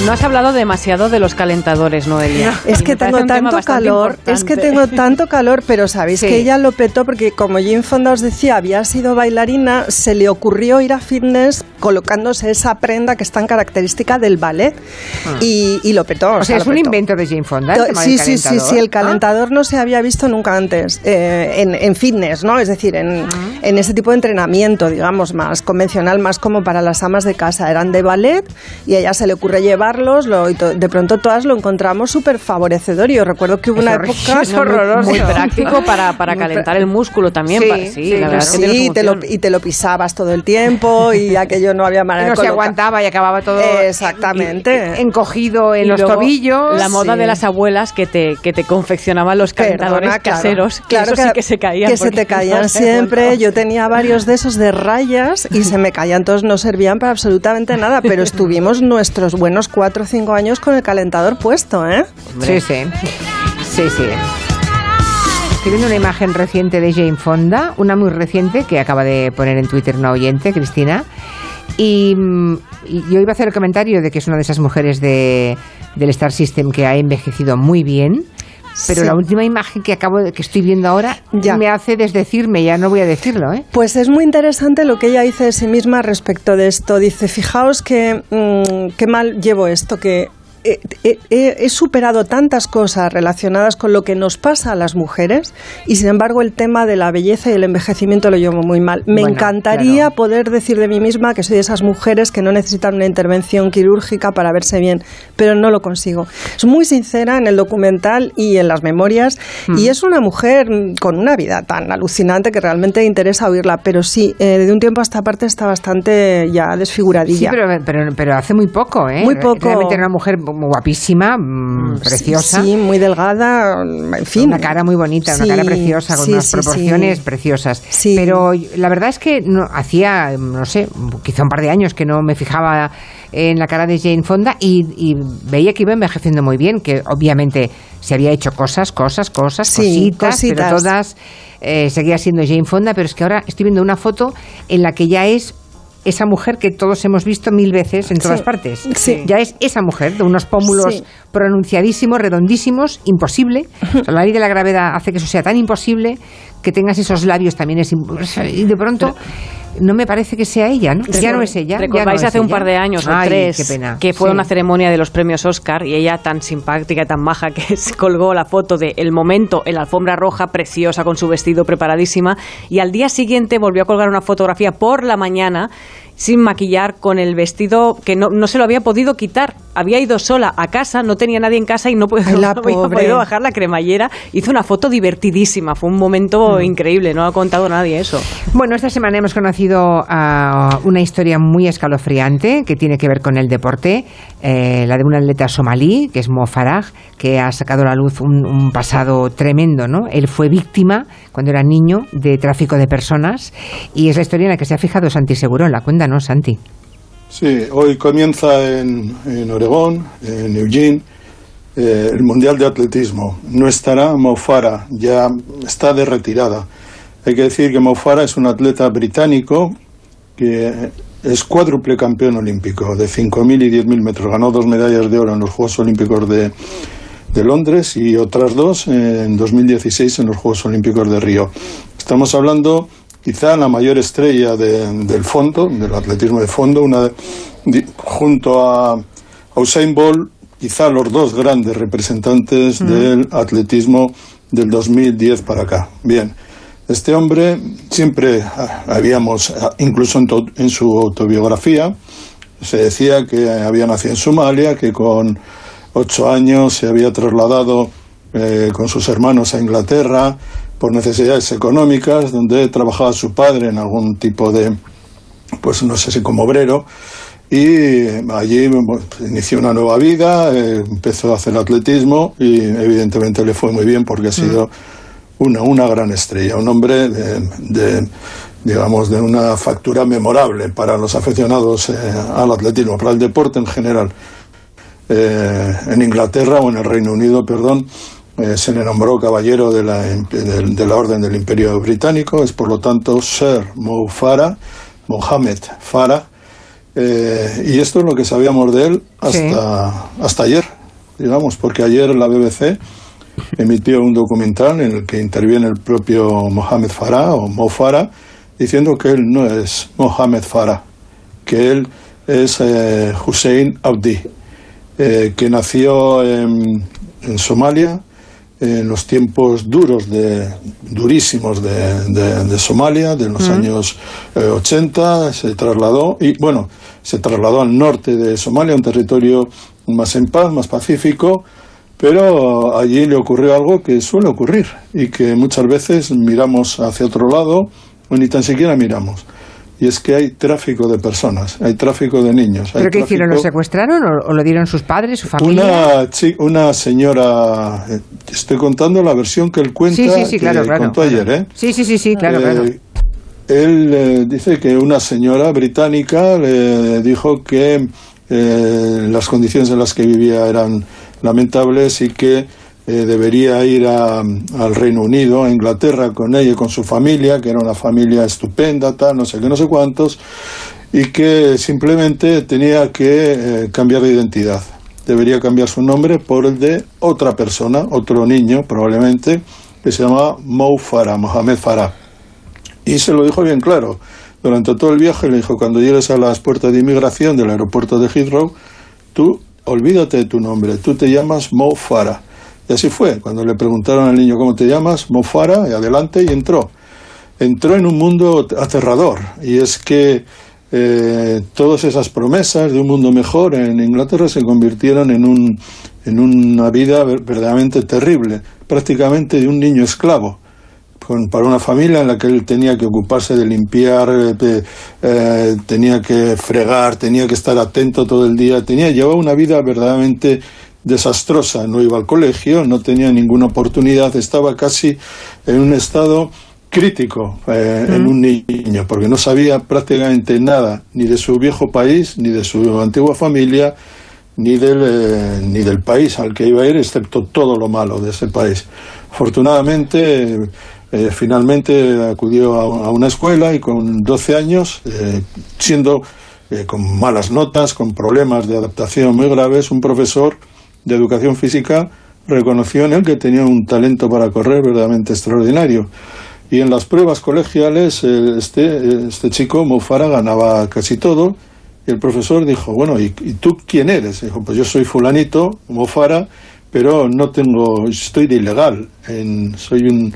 No has hablado demasiado de los calentadores, Noelia. Es Y que tengo tanto calor, es que tengo tanto calor, pero sabéis Sí. que ella lo petó porque como Jane Fonda os decía, había sido bailarina, se le ocurrió ir a fitness colocándose esa prenda que es tan característica del ballet y, y lo petó. Ah. O sea, es un invento de Jane Fonda. el tema Sí, del sí, sí, sí, el Ah. calentador no se había visto nunca antes eh, en, en fitness, ¿no? Es decir, en, Ah. en ese tipo de entrenamiento, digamos, más convencional, más como para las amas de casa. Eran de ballet y a ella se le ocurre lo- y de pronto todas lo encontramos súper favorecedor. Y yo recuerdo que hubo una Es época... es horroroso. Muy práctico para, para Muy calentar el músculo también. Sí, pa- sí, sí, la verdad que te lo, y te lo pisabas todo el tiempo y aquello no había manera Y no de se aguantaba y acababa todo Exactamente. encogido en Y los luego, tobillos. La moda Sí. de las abuelas que te, que te confeccionaban los calentadores Perdona, claro. caseros. que Claro eso sí que se caían. Que se te caían siempre. Yo tenía varios de esos de rayas y se me caían todos, no servían para absolutamente nada, pero estuvimos nuestros buenos cuatro o cinco años con el calentador puesto, ¿eh? Sí, sí. Sí, sí. Estoy viendo una imagen reciente de Jane Fonda, una muy reciente que acaba de poner en Twitter una oyente, Cristina. Y, mm, y yo iba a hacer el comentario de que es una de esas mujeres de, del Star System que ha envejecido muy bien. Pero Sí. la última imagen que acabo de, que estoy viendo ahora me hace desdecirme, ya no voy a decirlo, ¿eh? Pues es muy interesante lo que ella dice de sí misma respecto de esto. Dice, fijaos que mm, qué mal llevo esto, que he, he- he- he superado tantas cosas relacionadas con lo que nos pasa a las mujeres y sin embargo el tema de la belleza y el envejecimiento lo llevo muy mal. Me Bueno, encantaría poder decir de mí misma que soy de esas mujeres que no necesitan una intervención quirúrgica para verse bien, pero no lo consigo. Es muy sincera en el documental y en las memorias y es una mujer mm, con una vida tan alucinante que realmente interesa oírla, pero sí, eh, de un tiempo a esta parte está bastante ya Sí, desfiguradilla. pero, pero, pero hace muy poco, ¿eh? Muy poco. Realmente era una mujer guapísima, mm, preciosa. Sí, muy delgada, en fin. Una cara muy bonita, una cara preciosa, con sí, unas proporciones sí. preciosas. Pero la verdad es que no, hacía, no sé, quizá un par de años que no me fijaba en la cara de Jane Fonda y, y veía que iba envejeciendo muy bien, que obviamente se había hecho cosas, cosas, cosas, cositas, pero todas eh, seguía siendo Jane Fonda, pero es que ahora estoy viendo una foto en la que ya es esa mujer que todos hemos visto mil veces en todas Sí, partes. sí. Ya es esa mujer de unos pómulos Sí. pronunciadísimos, redondísimos, imposible. O sea, la ley de la gravedad hace que eso sea tan imposible que tengas esos labios también es imposible. Y de pronto no me parece que sea ella, ¿no? ya no es ella. Recordáis no hace un par de años o tres pena. que fue Sí. una ceremonia de los premios Oscar y ella tan simpática, tan maja que se colgó la foto de el momento en la alfombra roja, preciosa con su vestido preparadísima y al día siguiente volvió a colgar una fotografía por la mañana sin maquillar con el vestido que no, no se lo había podido quitar. Había ido sola a casa, no tenía nadie en casa y no, la no había podido bajar la cremallera. Hizo una foto divertidísima, fue un momento increíble, no ha contado nadie eso. Bueno, esta semana hemos conocido una historia muy escalofriante que tiene que ver con el deporte, eh, la de un atleta somalí, que es Mo Farah, que ha sacado a la luz un, un pasado tremendo, ¿no? Él fue víctima, cuando era niño, de tráfico de personas y es la historia en la que se ha fijado Santi Segurola. Cuéntanos, Santi. Sí, hoy comienza en, en Oregón, en Eugene, eh, el Mundial de Atletismo. No estará Mo Farah, ya está de retirada. Hay que decir que Mo Farah es un atleta británico que es cuádruple campeón olímpico de 5.000 y 10.000 metros. Ganó dos medallas de oro en los Juegos Olímpicos de, de Londres y otras dos en 2016 en los Juegos Olímpicos de Río. Estamos hablando quizá la mayor estrella de- del fondo, del atletismo de fondo, una, di- junto a, Usain Bolt, quizá los dos grandes representantes del atletismo del 2010 para acá. Bien, este hombre siempre ah, habíamos, ah, incluso en, to- en su autobiografía, se decía que había nacido en Somalia, que con ocho años se había trasladado eh, con sus hermanos a Inglaterra por necesidades económicas, donde trabajaba su padre en algún tipo de, pues no sé si como obrero, y allí bueno, inició una nueva vida, eh, empezó a hacer atletismo y evidentemente le fue muy bien porque ha sido una, una gran estrella, un hombre de, de, digamos, de una factura memorable para los aficionados eh, al atletismo, para el deporte en general. Eh, en Inglaterra o en el Reino Unido, perdón, eh, se le nombró caballero de la, de, de la Orden del Imperio Británico, es por lo tanto Sir Mo Farah, Mohammed Farah, Eh, y esto es lo que sabíamos de él hasta, hasta ayer, digamos, porque ayer la BBC emitió un documental en el que interviene el propio Mohamed Farah o Mo Farah diciendo que él no es Mohamed Farah, que él es eh, Hussein Abdi, que nació en, en Somalia en los tiempos duros, de, durísimos de, de- de Somalia, de los años eh, 80, se trasladó, y bueno, se trasladó al norte de Somalia, un territorio más en paz, más pacífico, pero allí le ocurrió algo que suele ocurrir y que muchas veces miramos hacia otro lado o ni tan siquiera miramos. Y es que hay tráfico de personas, hay tráfico de niños. ¿Pero qué hicieron? ¿Lo secuestraron o, o lo dieron sus padres, su familia? una, una señora, eh, estoy contando la versión que él cuenta, Sí, sí, sí, que claro, claro, contó claro. ayer, ¿eh? Sí, sí, sí, sí, claro, Eh, claro. Él eh, dice que una señora británica le dijo que eh, las condiciones en las que vivía eran lamentables y que eh, debería ir a- al Reino Unido, a Inglaterra, con ella y con su familia, que era una familia estupenda, tal, no sé qué, no sé cuántos, y que simplemente tenía que eh, cambiar de identidad. Debería cambiar su nombre por el de otra persona, otro niño probablemente, que se llamaba Mo Farah, Mohamed Farah. Y se lo dijo bien claro. Durante todo el viaje le dijo, cuando llegues a las puertas de inmigración del aeropuerto de Heathrow, tú olvídate de tu nombre, tú te llamas Mo Farah. Y así fue. Cuando le preguntaron al niño cómo te llamas, Mo Farah, y adelante y entró. Entró en un mundo aterrador. Y es que eh, todas esas promesas de un mundo mejor en Inglaterra se convirtieron en, un, en una vida ver- verdaderamente terrible, prácticamente de un niño esclavo para una familia en la que él tenía que ocuparse de limpiar, eh, tenía que fregar, tenía que estar atento todo el día, tenía llevaba una vida verdaderamente desastrosa, no iba al colegio, no tenía ninguna oportunidad, estaba casi en un estado crítico eh, en un niño, porque no sabía prácticamente nada ni de su viejo país, ni de su antigua familia, ni del, eh, ni del país al que iba a ir, excepto todo lo malo de ese país. Afortunadamente, eh, finalmente acudió a, a una escuela y con 12 años, siendo con malas notas, con problemas de adaptación muy graves, un profesor de educación física reconoció en él que tenía un talento para correr verdaderamente extraordinario. Y en las pruebas colegiales, este, este chico, Mofara, ganaba casi todo. Y el profesor dijo, bueno, ¿y, tú quién eres? Dijo, pues yo soy fulanito, Mofara, pero no tengo, estoy de ilegal. Soy un,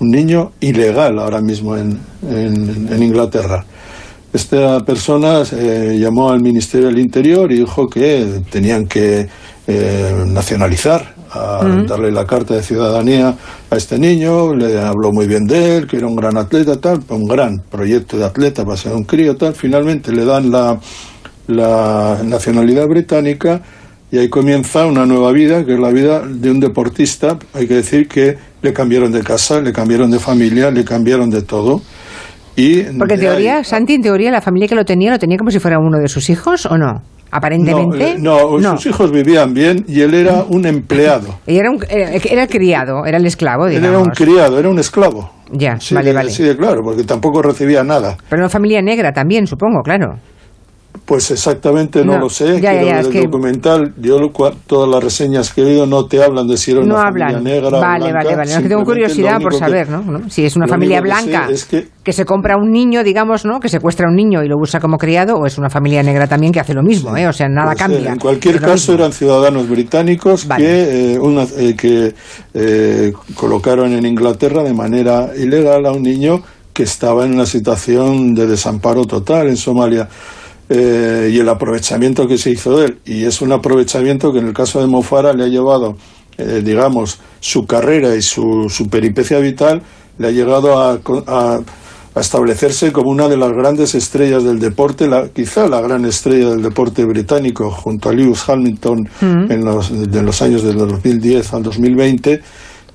un niño ilegal ahora mismo en, en- en Inglaterra. Esta persona eh, llamó al Ministerio del Interior y dijo que tenían que eh, nacionalizar, a Mm. darle la carta de ciudadanía a este niño, le habló muy bien de él, que era un gran atleta, tal, un gran proyecto de atleta para ser un crío, tal. Finalmente le dan la, la nacionalidad británica y ahí comienza una nueva vida, que es la vida de un deportista. Hay que decir que le cambiaron de casa, le cambiaron de familia, le cambiaron de todo. Y Porque en de ahí- teoría, Santi, en teoría, la familia que lo tenía, ¿lo tenía como si fuera uno de sus hijos o no? Aparentemente. No, eh, no, sus hijos vivían bien y él era un empleado. Ella era, un, era, era el criado, era el esclavo, Él digamos. era un criado, era un esclavo. Ya, Sí, vale, de- vale. sí, de claro, porque tampoco recibía nada. Pero una familia negra también, supongo, claro. Pues exactamente no, No, lo sé. ya, ya, el que- documental, yo todas las reseñas que he oído no te hablan de si era una No familia hablan. negra o vale, blanca, vale, vale. Que tengo curiosidad por único que- saber, ¿no? Si es una familia que blanca es que que se compra un niño, digamos, ¿no? Que secuestra a un niño y lo usa como criado, o es una familia negra también que hace lo mismo, ¿eh? O sea, nada ser. cambia. En cualquier caso eran ciudadanos británicos que, eh, una- eh, que eh, colocaron en Inglaterra de manera ilegal a un niño que estaba en una situación de desamparo total en Somalia. Eh, y el aprovechamiento que se hizo de él. Y es un aprovechamiento que en el caso de Mofara le ha llevado, eh, digamos, su carrera y su, su peripecia vital, le ha llegado a, a- a establecerse como una de las grandes estrellas del deporte, la, quizá la gran estrella del deporte británico, junto a Lewis Hamilton Mm. en los, de los años del 2010 al 2020.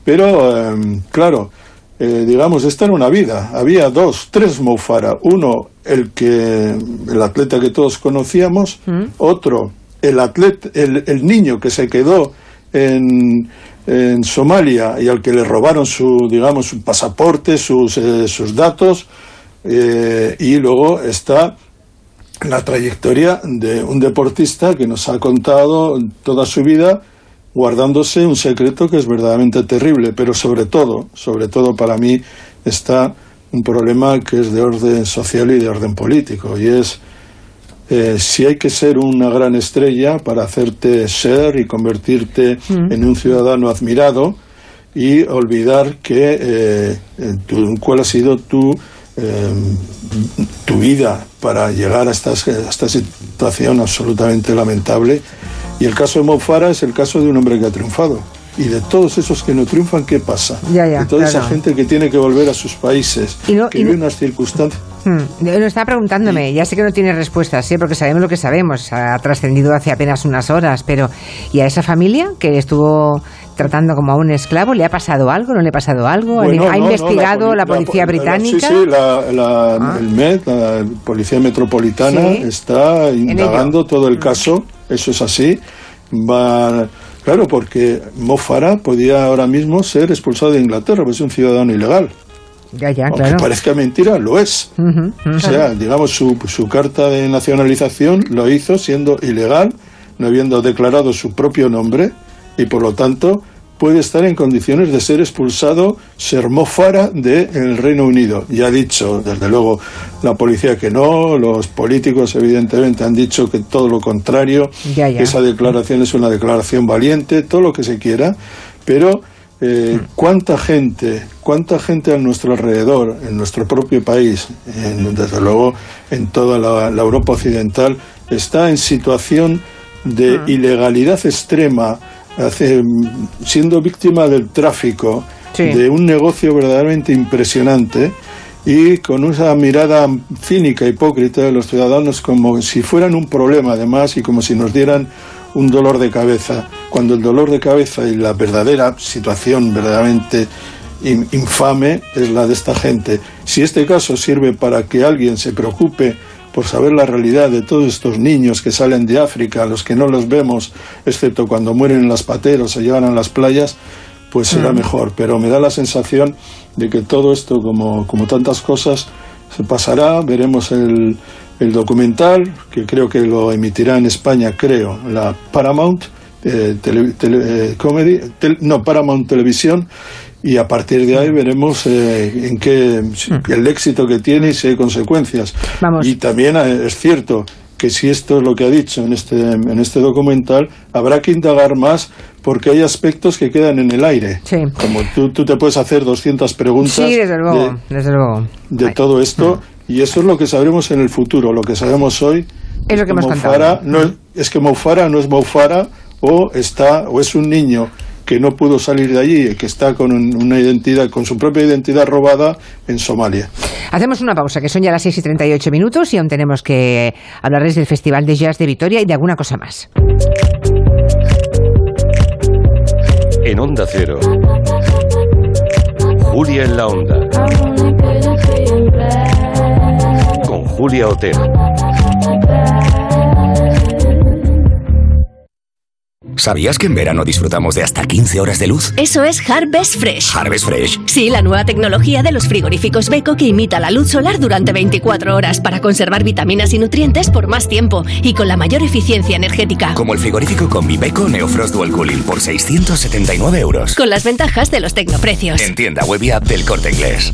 Pero, em, claro, eh, digamos, esta era una vida. Había dos, tres Mo Farah. Uno, el que el atleta que todos conocíamos. Otro, el atleta, el, el niño que se quedó en, en Somalia y al que le robaron su, digamos, su pasaporte, sus, eh, sus datos. Eh, y luego está la trayectoria de un deportista que nos ha contado toda su vida guardándose un secreto que es verdaderamente terrible, pero sobre todo, sobre todo para mí está un problema que es de orden social y de orden político, y es eh, si hay que ser una gran estrella para hacerte ser y convertirte en un ciudadano admirado y olvidar que eh, cuál ha sido tu eh, tu vida para llegar a, estas, a esta situación absolutamente lamentable. Y el caso de Mo es el caso de un hombre que ha triunfado. Y de todos esos que no triunfan, ¿qué pasa? de toda esa gente que tiene que volver a sus países, y que vive unas circunstancias. Hmm. No estaba preguntándome, ya sé que no tiene respuestas, ¿sí? porque sabemos lo que sabemos, ha trascendido hace apenas unas horas, pero ¿y a esa familia que estuvo tratando como a un esclavo? ¿Le ha pasado algo? ¿No le ha pasado algo? ¿Ha investigado la, policía británica? Sí, sí, ah. el MED, la Policía Metropolitana, está indagando todo el caso, eso es así. Va, claro, porque Mofara podía ahora mismo ser expulsado de Inglaterra, pues es un ciudadano ilegal. Ya, ya, Aunque parezca mentira, lo es. O sea, digamos, su, su carta de nacionalización lo hizo siendo ilegal, no habiendo declarado su propio nombre y por lo tanto puede estar en condiciones de ser expulsado, ser mofara del Reino Unido. Ya ha dicho, desde luego, la policía que no, los políticos evidentemente han dicho que todo lo contrario, que esa declaración es una declaración valiente, todo lo que se quiera, pero eh, cuánta gente, cuánta gente a nuestro alrededor, en nuestro propio país, desde luego en toda la, Europa occidental, está en situación de ilegalidad extrema, hace, siendo víctima del tráfico, de un negocio verdaderamente impresionante y con una mirada cínica, hipócrita de los ciudadanos como si fueran un problema además y como si nos dieran un dolor de cabeza, cuando el dolor de cabeza y la verdadera situación verdaderamente infame es la de esta gente. Si este caso sirve para que alguien se preocupe por saber la realidad de todos estos niños que salen de África, los que no los vemos, excepto cuando mueren en las pateros o llegan a las playas, pues será mm. mejor. Pero me da la sensación de que todo esto, como, como tantas cosas, se pasará, veremos el, el documental, que creo que lo emitirá en España, creo, la Paramount eh, eh, Comedy, no, Paramount Televisión, y a partir de ahí veremos eh, en qué el éxito que tiene y si hay consecuencias. Y también eh, es cierto que si esto es lo que ha dicho en este, en este documental, habrá que indagar más porque hay aspectos que quedan en el aire. Como tú, tú te puedes hacer 200 preguntas de, todo esto mm. y eso es lo que sabremos en el futuro. Lo que sabemos hoy es, lo que, Moufara no es, es que Moufara no es Moufara o está o es un niño que no pudo salir de allí, que está con una identidad, con su propia identidad robada en Somalia. Hacemos una pausa, que son ya las 6 y 38 minutos y aún tenemos que hablarles del Festival de Jazz de Vitoria y de alguna cosa más. En Onda Cero, Julia en la Onda, con Julia Otero. ¿Sabías que en verano disfrutamos de hasta 15 horas de luz? Eso es Harvest Fresh. ¿Harvest Fresh? Sí, la nueva tecnología de los frigoríficos Beko que imita la luz solar durante 24 horas para conservar vitaminas y nutrientes por más tiempo y con la mayor eficiencia energética. Como el frigorífico con mi Beko Neofrost Dual Cooling por 679 euros. Con las ventajas de los tecnoprecios. En tienda web y app del Corte Inglés.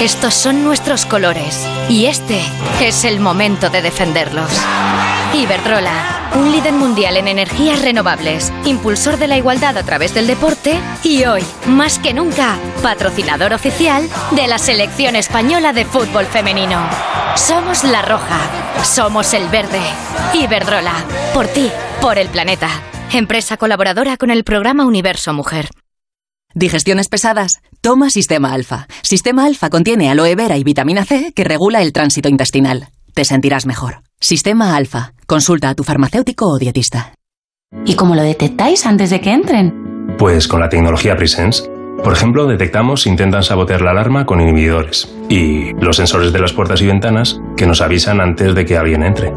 Estos son nuestros colores y este es el momento de defenderlos. Iberdrola, un líder mundial en energías renovables, impulsor de la igualdad a través del deporte y hoy, más que nunca, patrocinador oficial de la selección española de fútbol femenino. Somos la roja, somos el verde. Iberdrola, por ti, por el planeta. Empresa colaboradora con el programa Universo Mujer. Digestiones pesadas. Toma Sistema Alfa. Sistema Alfa contiene aloe vera y vitamina C que regula el tránsito intestinal. Te sentirás mejor. Sistema Alfa. Consulta a tu farmacéutico o dietista. ¿Y cómo lo detectáis antes de que entren? Pues con la tecnología Presence. Por ejemplo, detectamos si intentan sabotear la alarma con inhibidores y los sensores de las puertas y ventanas que nos avisan antes de que alguien entre.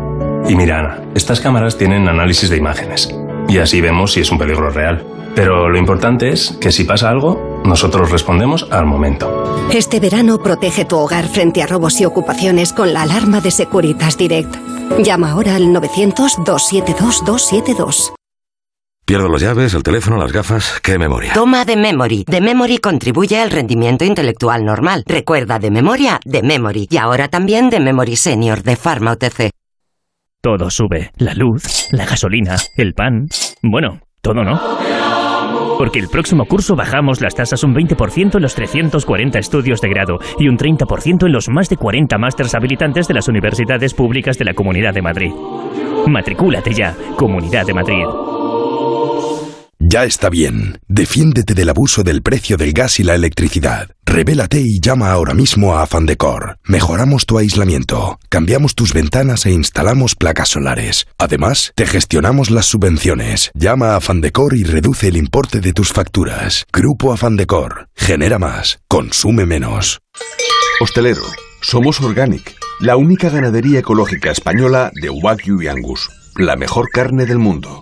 Y mira, Ana, estas cámaras tienen análisis de imágenes y así vemos si es un peligro real. Pero lo importante es que si pasa algo, nosotros respondemos al momento. Este verano protege tu hogar frente a robos y ocupaciones con la alarma de Securitas Direct. Llama ahora al 900-272-272. Pierdo las llaves, el teléfono, las gafas. ¿Qué memoria? Toma de Memory. De Memory contribuye al rendimiento intelectual normal. Recuerda de memoria, de Memory. Y ahora también de Memory Senior de Pharma OTC. Todo sube. La luz, la gasolina, el pan. Bueno, todo no. Porque el próximo curso bajamos las tasas un 20% en los 340 estudios de grado y un 30% en los más de 40 másters habilitantes de las universidades públicas de la Comunidad de Madrid. Matricúlate ya, Comunidad de Madrid. Ya está bien. Defiéndete del abuso del precio del gas y la electricidad. Revélate y llama ahora mismo a Afandecor. Mejoramos tu aislamiento, cambiamos tus ventanas e instalamos placas solares. Además, te gestionamos las subvenciones. Llama a Afandecor y reduce el importe de tus facturas. Grupo Afandecor. Genera más. Consume menos. Hostelero. Somos Organic, la única ganadería ecológica española de Wagyu y Angus. La mejor carne del mundo.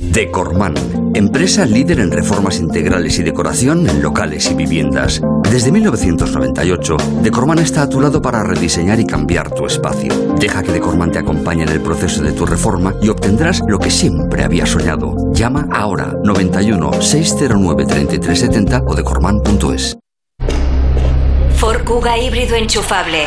Decorman, empresa líder en reformas integrales y decoración en locales y viviendas. Desde 1998, Decorman está a tu lado para rediseñar y cambiar tu espacio. Deja que Decorman te acompañe en el proceso de tu reforma y obtendrás lo que siempre habías soñado. Llama ahora 91 609 3370 o decorman.es. Ford híbrido enchufable.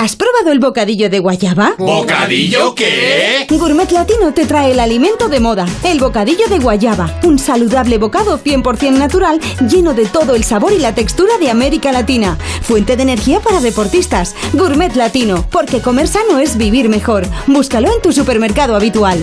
¿Has probado el bocadillo de guayaba? ¿Bocadillo qué? Gourmet Latino te trae el alimento de moda, el bocadillo de guayaba, un saludable bocado 100% natural lleno de todo el sabor y la textura de América Latina. Fuente de energía para deportistas. Gourmet Latino, porque comer sano es vivir mejor. Búscalo en tu supermercado habitual.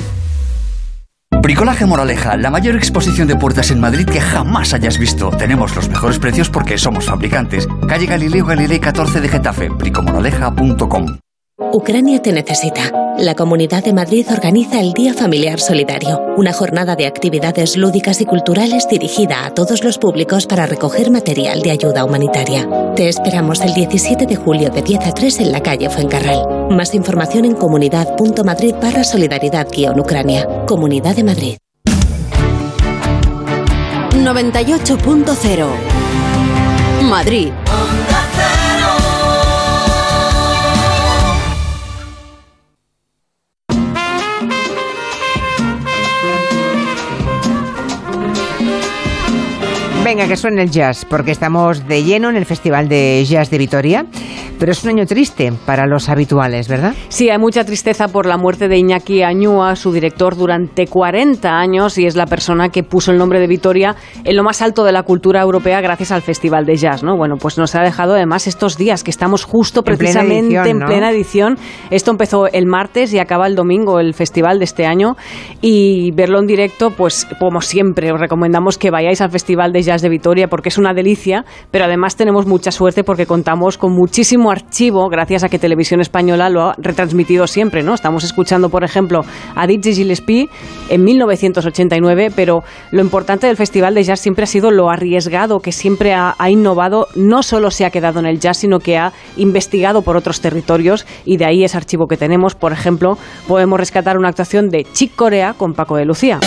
Bricolaje Moraleja, la mayor exposición de puertas en Madrid que jamás hayas visto. Tenemos los mejores precios porque somos fabricantes. Calle Galileo Galilei 14 de Getafe, bricomoraleja.com. Ucrania te necesita. La Comunidad de Madrid organiza el Día Familiar Solidario, una jornada de actividades lúdicas y culturales dirigida a todos los públicos para recoger material de ayuda humanitaria. Te esperamos el 17 de julio de 10 a 3 en la calle Fuencarral. Más información en comunidad.madrid barra solidaridad-ucrania. Comunidad de Madrid. 98.0 Madrid. Venga, que suene el jazz, porque estamos de lleno en el Festival de Jazz de Vitoria, pero es un año triste para los habituales, ¿verdad? Sí, hay mucha tristeza por la muerte de Iñaki Añúa, su director durante 40 años, y es la persona que puso el nombre de Vitoria en lo más alto de la cultura europea gracias al Festival de Jazz, ¿no? Bueno, pues nos ha dejado además estos días que estamos justo En plena precisamente edición, en ¿no? plena edición. Esto empezó el martes y acaba el domingo, el festival de este año, y verlo en directo, pues como siempre, os recomendamos que vayáis al Festival de Jazz de Vitoria porque es una delicia, pero además tenemos mucha suerte porque contamos con muchísimo archivo gracias a que Televisión Española lo ha retransmitido siempre, ¿no? Estamos escuchando, por ejemplo, a Dizzy Gillespie en 1989, pero lo importante del Festival de Jazz siempre ha sido lo arriesgado que siempre ha, ha innovado, no solo se ha quedado en el jazz, sino que ha investigado por otros territorios y de ahí ese archivo que tenemos. Por ejemplo, podemos rescatar una actuación de Chick Corea con Paco de Lucía.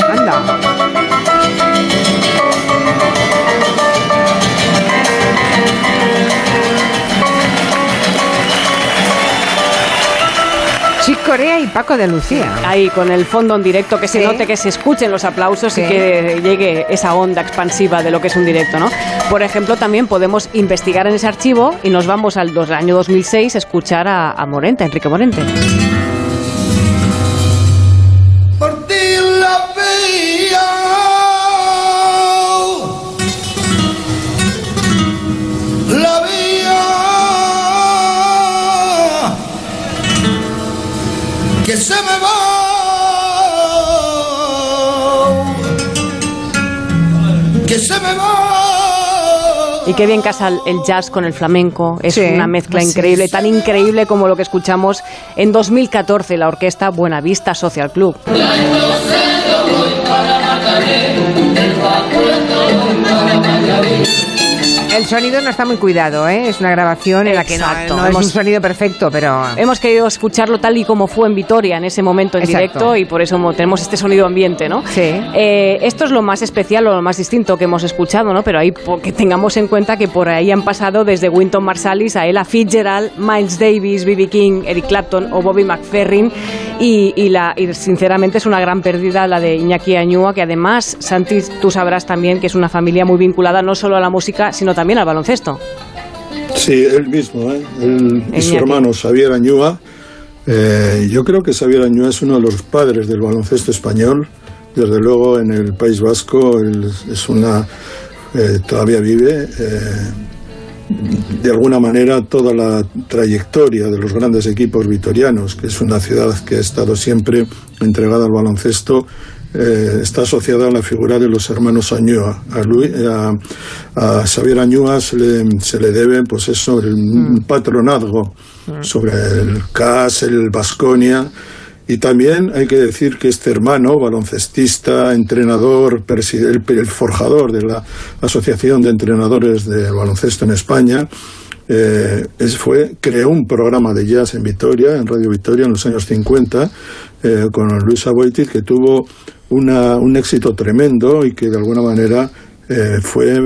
Chick Corea y Paco de Lucía. Ahí, con el fondo en directo, que se Sí. note, que se escuchen los aplausos Sí. y que llegue esa onda expansiva de lo que es un directo, ¿no? Por ejemplo, también podemos investigar en ese archivo y nos vamos al dos- año 2006 a escuchar a, a Morente, a Enrique Morente. Se me va. Que se me va. Y qué bien casa el jazz con el flamenco. Es Sí, una mezcla increíble, tan increíble como lo que escuchamos en 2014, la orquesta Buenavista Social Club. El sonido no está muy cuidado, ¿eh? Es una grabación en la que no, es un sonido perfecto, pero... Hemos querido escucharlo tal y como fue en Vitoria en ese momento en Exacto. directo y por eso mo- tenemos este sonido ambiente, ¿no? Sí. Eh, esto es lo más especial o lo más distinto que hemos escuchado, ¿no? Pero ahí que tengamos en cuenta que por ahí han pasado desde Wynton Marsalis a Ella Fitzgerald, Miles Davis, B.B. King, Eric Clapton o Bobby McFerrin y, y la, y sinceramente es una gran pérdida la de Iñaki Añúa, que además, Santi, tú sabrás también que es una familia muy vinculada no solo a la música, sino también al baloncesto. Sí, él mismo, ¿eh? Él y su hermano Xavier Añúa. Eh, yo creo que Xavier Añúa es uno de los padres del baloncesto español. Desde luego en el País Vasco él es una eh, todavía vive. eh, de alguna manera toda la trayectoria de los grandes equipos vitorianos, que es una ciudad que ha estado siempre entregada al baloncesto, eh, está asociada a la figura de los hermanos Añúa. A, Luis- a, a Xavier Añúa se le, se le debe, pues eso, el un patronazgo sobre el CAS, el Vasconia. Y también hay que decir que este hermano, baloncestista, entrenador, el, forjador de la Asociación de Entrenadores de Baloncesto en España, eh, fue, creó un programa de jazz en Vitoria, en Radio Vitoria, en los años 50, eh, con Luis Aboitis, que tuvo una- un éxito tremendo y que de alguna manera eh, fue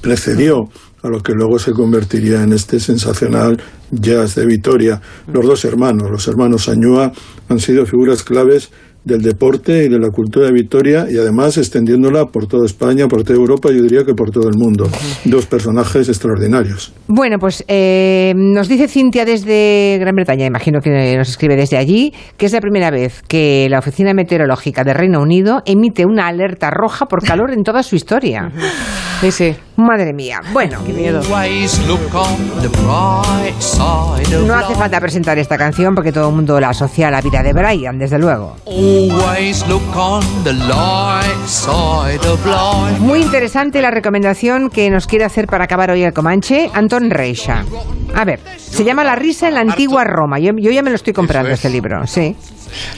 precedió a lo que luego se convertiría en este sensacional jazz de Vitoria. Los dos hermanos, los hermanos Añúa, han sido figuras claves del deporte y de la cultura de Vitoria y además extendiéndola por toda España, por toda Europa, yo diría que por todo el mundo. Dos personajes extraordinarios. Bueno, pues eh, nos dice Cintia desde Gran Bretaña, imagino que nos escribe desde allí, que es la primera vez que la Oficina Meteorológica de Reino Unido emite una alerta roja por calor en toda su historia. Sí, sí. Madre mía. Bueno, Qué miedo. Always look on the bright side of no hace falta presentar esta canción porque todo el mundo la asocia a la vida de Brian, desde luego. Muy interesante la recomendación que nos quiere hacer para acabar hoy el Comanche, Anton Reixa. A ver, se llama La risa en la antigua Roma. Yo, yo ya me lo estoy comprando este libro, sí.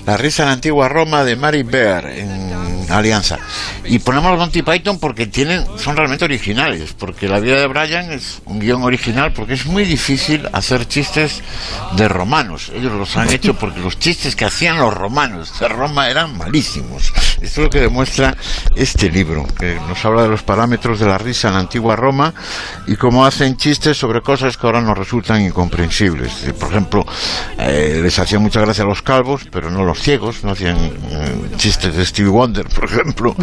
La risa en la antigua Roma de Mary Bear en Alianza. Y ponemos los Monty Python porque tienen, son realmente originales, porque la vida de Brian es un guion original, porque es muy difícil hacer chistes de romanos. Ellos los han hecho porque los chistes que hacían los romanos de Roma eran malísimos. Esto es lo que demuestra este libro, que nos habla de los parámetros de la risa en la antigua Roma y cómo hacen chistes sobre cosas que ahora nos resultan incomprensibles. Eh, Por ejemplo, eh, les hacía mucha gracia a los calvos, pero no los ciegos, no hacían eh, chistes de Stevie Wonder, por ejemplo.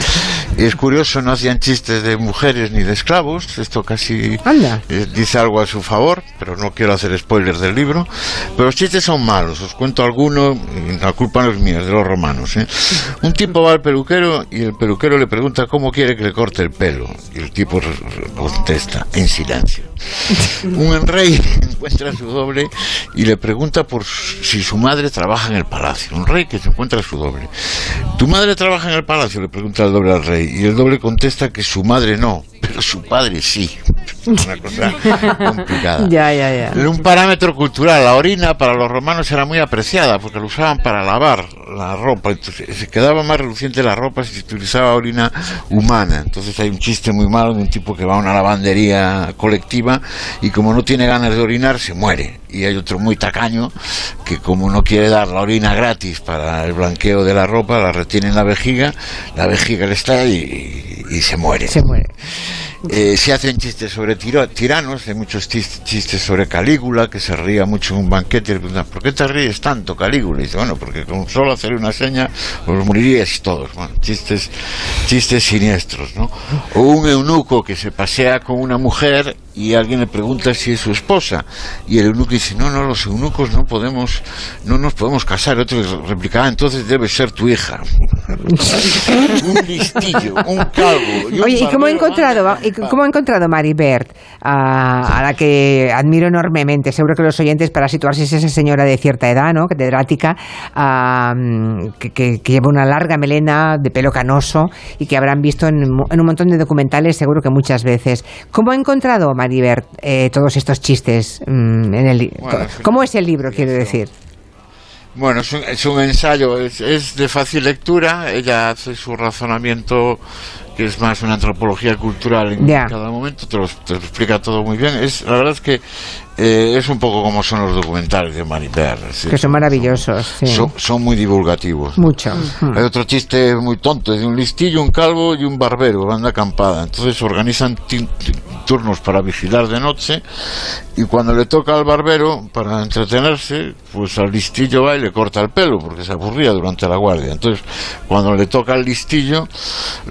Y es curioso, no hacían chistes de mujeres ni de esclavos, esto casi eh, dice algo a su favor, pero no quiero hacer spoilers del libro. Pero los chistes son malos, os cuento alguno, la culpa no es mía, es de los romanos. ¿eh? Un tipo va al peluquero y el peluquero le pregunta cómo quiere que le corte el pelo. Y el tipo contesta en silencio. Un rey encuentra a su doble y le pregunta por si su madre trabaja en el palacio. Un rey que se encuentra a su doble. ¿Tu madre trabaja en el palacio? Le pregunta el doble al rey. Y el doble contesta que su madre no, pero su padre sí. Una cosa complicada. Ya, ya, ya. Era un parámetro cultural. La orina para los romanos era muy apreciada porque lo usaban para lavar la ropa. Entonces, se quedaba más reluciente la ropa si se utilizaba orina humana. Entonces hay un chiste muy malo de un tipo que va a una lavandería colectiva y como no tiene ganas de orinar se muere. y hay otro muy tacaño que como no quiere dar la orina gratis para el blanqueo de la ropa, la retiene en la vejiga, la vejiga le está y, y se muere. Se muere. Eh, se hacen chistes sobre tiranos, hay muchos chis- chistes sobre Calígula, que se ría mucho en un banquete. y le preguntan, ¿por qué te ríes tanto, Calígula? Y dice, bueno, porque con solo hacer una seña os moriríais todos. Bueno, chistes, chistes siniestros, ¿no? O un eunuco que se pasea con una mujer y alguien le pregunta si es su esposa. Y el eunuco dice, no, no, los eunucos no podemos, no nos podemos casar. Otro le replicaba, entonces debe ser tu hija. un listillo, un calvo. y un Oye, ¿y cómo ha encontrado, y cómo ha encontrado Mari Bert, a, a la que admiro enormemente? Seguro que los oyentes, para situarse, es esa señora de cierta edad, ¿no? Catedrática, ah, que, que- que lleva una larga melena de pelo canoso y que habrán visto en, en un montón de documentales, seguro que muchas veces. ¿Cómo ha encontrado Bert eh, todos estos chistes mm, en el Bueno, ¿Cómo es el libro, quiero decir? Bueno, es un, es un ensayo, es, es de fácil lectura, ella hace su razonamiento que es más una antropología cultural en Ya. cada momento, te lo, te lo explica todo muy bien. Es, la verdad es que eh, es un poco como son los documentales de Mariper. Que son maravillosos, sí. Son, son muy divulgativos. Mucho. Mm. Hay otro chiste muy tonto, es de un listillo, un calvo y un barbero, banda acampada. Entonces organizan turnos para vigilar de noche y cuando le toca al barbero, para entretenerse, pues al listillo va y le corta el pelo porque se aburría durante la guardia. Entonces, cuando le toca al listillo,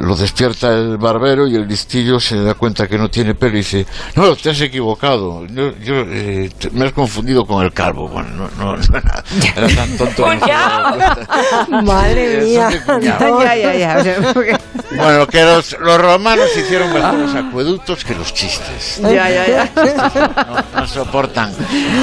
lo despierta el barbero y el listillo se da cuenta que no tiene pelo y dice, no, te has equivocado, yo, yo, eh, te- me has confundido con el calvo. Bueno, no, no, no era, era tan tonto. no cuenta. Madre mía. de cuñado. No. Ya, ya, ya. o sea, porque- Bueno, que los, los romanos hicieron mejores acueductos que los chistes. Ya, ya, ya. No, no soportan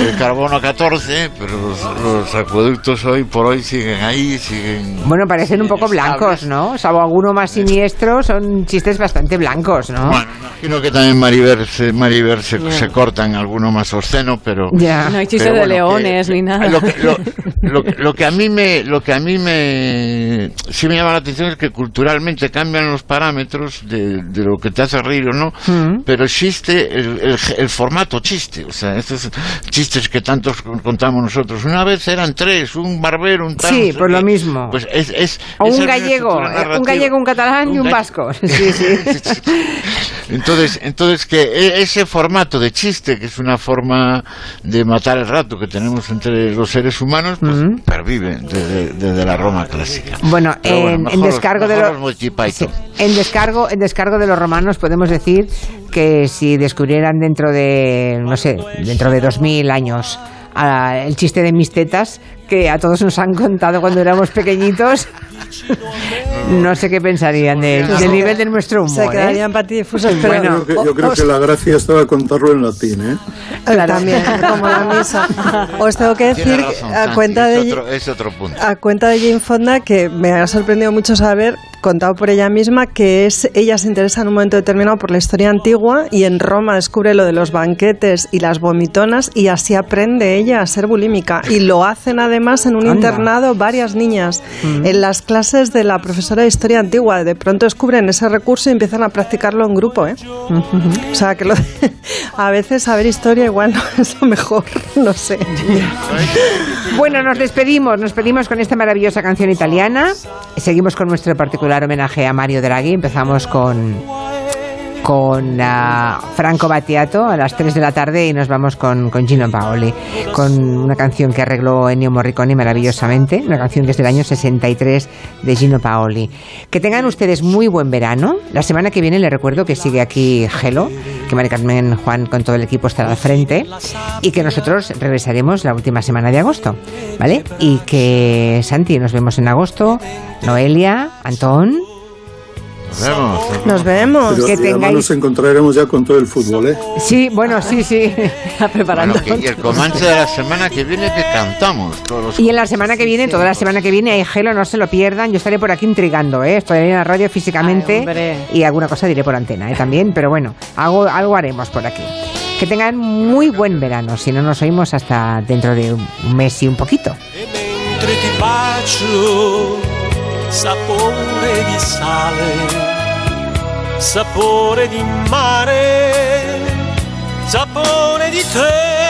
el carbono 14, pero los, los acueductos hoy por hoy siguen ahí, siguen... Bueno, parecen un poco blancos, ¿no? Salvo alguno más siniestro, son chistes bastante blancos, ¿no? Bueno, imagino que también Mariver se, Mariver se, se corta en alguno más obsceno, pero... Ya. No hay chistes pero de bueno, que- leones ni nada. Lo que, lo, lo que- lo que a mí me lo que a mí me sí me llama la atención es que culturalmente cambian los parámetros de, de lo que te hace reír o no Mm. pero existe el, el- el formato chiste o sea estos chistes que tantos contamos nosotros una vez eran tres un barbero un tal Sí, sé pues lo mismo. pues es, es O esa un gallego, eh, un gallego, un catalán y un ga- vasco. Sí, sí. entonces, entonces que e- ese formato de chiste, que es una forma de matar el rato que tenemos entre los seres humanos, pues pervive desde, desde la Roma clásica. Bueno, Pero en, en mejor los- descargo de los los Monty Python. en descargo en descargo de los romanos podemos decir que si descubrieran dentro de no sé dentro de dos mil años ah, el chiste de mis tetas que a todos nos han contado cuando éramos pequeñitos no sé qué pensarían del, del nivel de nuestro humor Se ¿eh? quedarían patidifusos, Yo pero creo que, yo creo que la gracia estaba contarlo en latín, ¿eh? también, como la misa. Os tengo que decir, razón, a Santi, cuenta es de... otro, es otro punto. A cuenta de Jane Fonda, que me ha sorprendido mucho saber, contado por ella misma, que es ella se interesa en un momento determinado por la historia antigua y en Roma descubre lo de los banquetes y las vomitonas y así aprende ella a ser bulímica. Y lo hacen además en un Anda. internado varias niñas. En las clases de la profesora de historia antigua, de pronto descubren ese recurso y empiezan a practicarlo en grupo. ¿eh? O sea, que lo de- a veces saber historia igual no es lo mejor, no sé. Bueno, nos despedimos, nos despedimos con esta maravillosa canción italiana. Seguimos con nuestro particular homenaje a Mario Draghi. Empezamos con con ah, Franco Battiato a las 3 de la tarde y nos vamos con, Gino Paoli, con una canción que arregló Ennio Morricone maravillosamente, una canción que es del año 63 de Gino Paoli. Que tengan ustedes muy buen verano. La semana que viene les recuerdo que sigue aquí Gelo, que Mari Carmen Juan con todo el equipo estará al frente y que nosotros regresaremos la última semana de agosto, ¿vale? Y que Santi, nos vemos en agosto, Noelia, Antón. Nos vemos. Nos vemos. Pero que tengáis- nos encontraremos ya con todo el fútbol, ¿eh? Sí, bueno, sí, sí. preparando. Bueno, que- y el Comanche de la semana que viene que cantamos todos los Y en la semana que viene, toda la semana que viene, hay gelo, no se lo pierdan. Yo estaré por aquí intrigando, ¿eh? Estoy en la radio físicamente Ay, y alguna cosa diré por antena, ¿eh? También, pero bueno, algo, algo haremos por aquí. Que tengan muy buen verano, si no nos oímos hasta dentro de un mes y un poquito. sapore di sale, sapore di mare, sapore di te.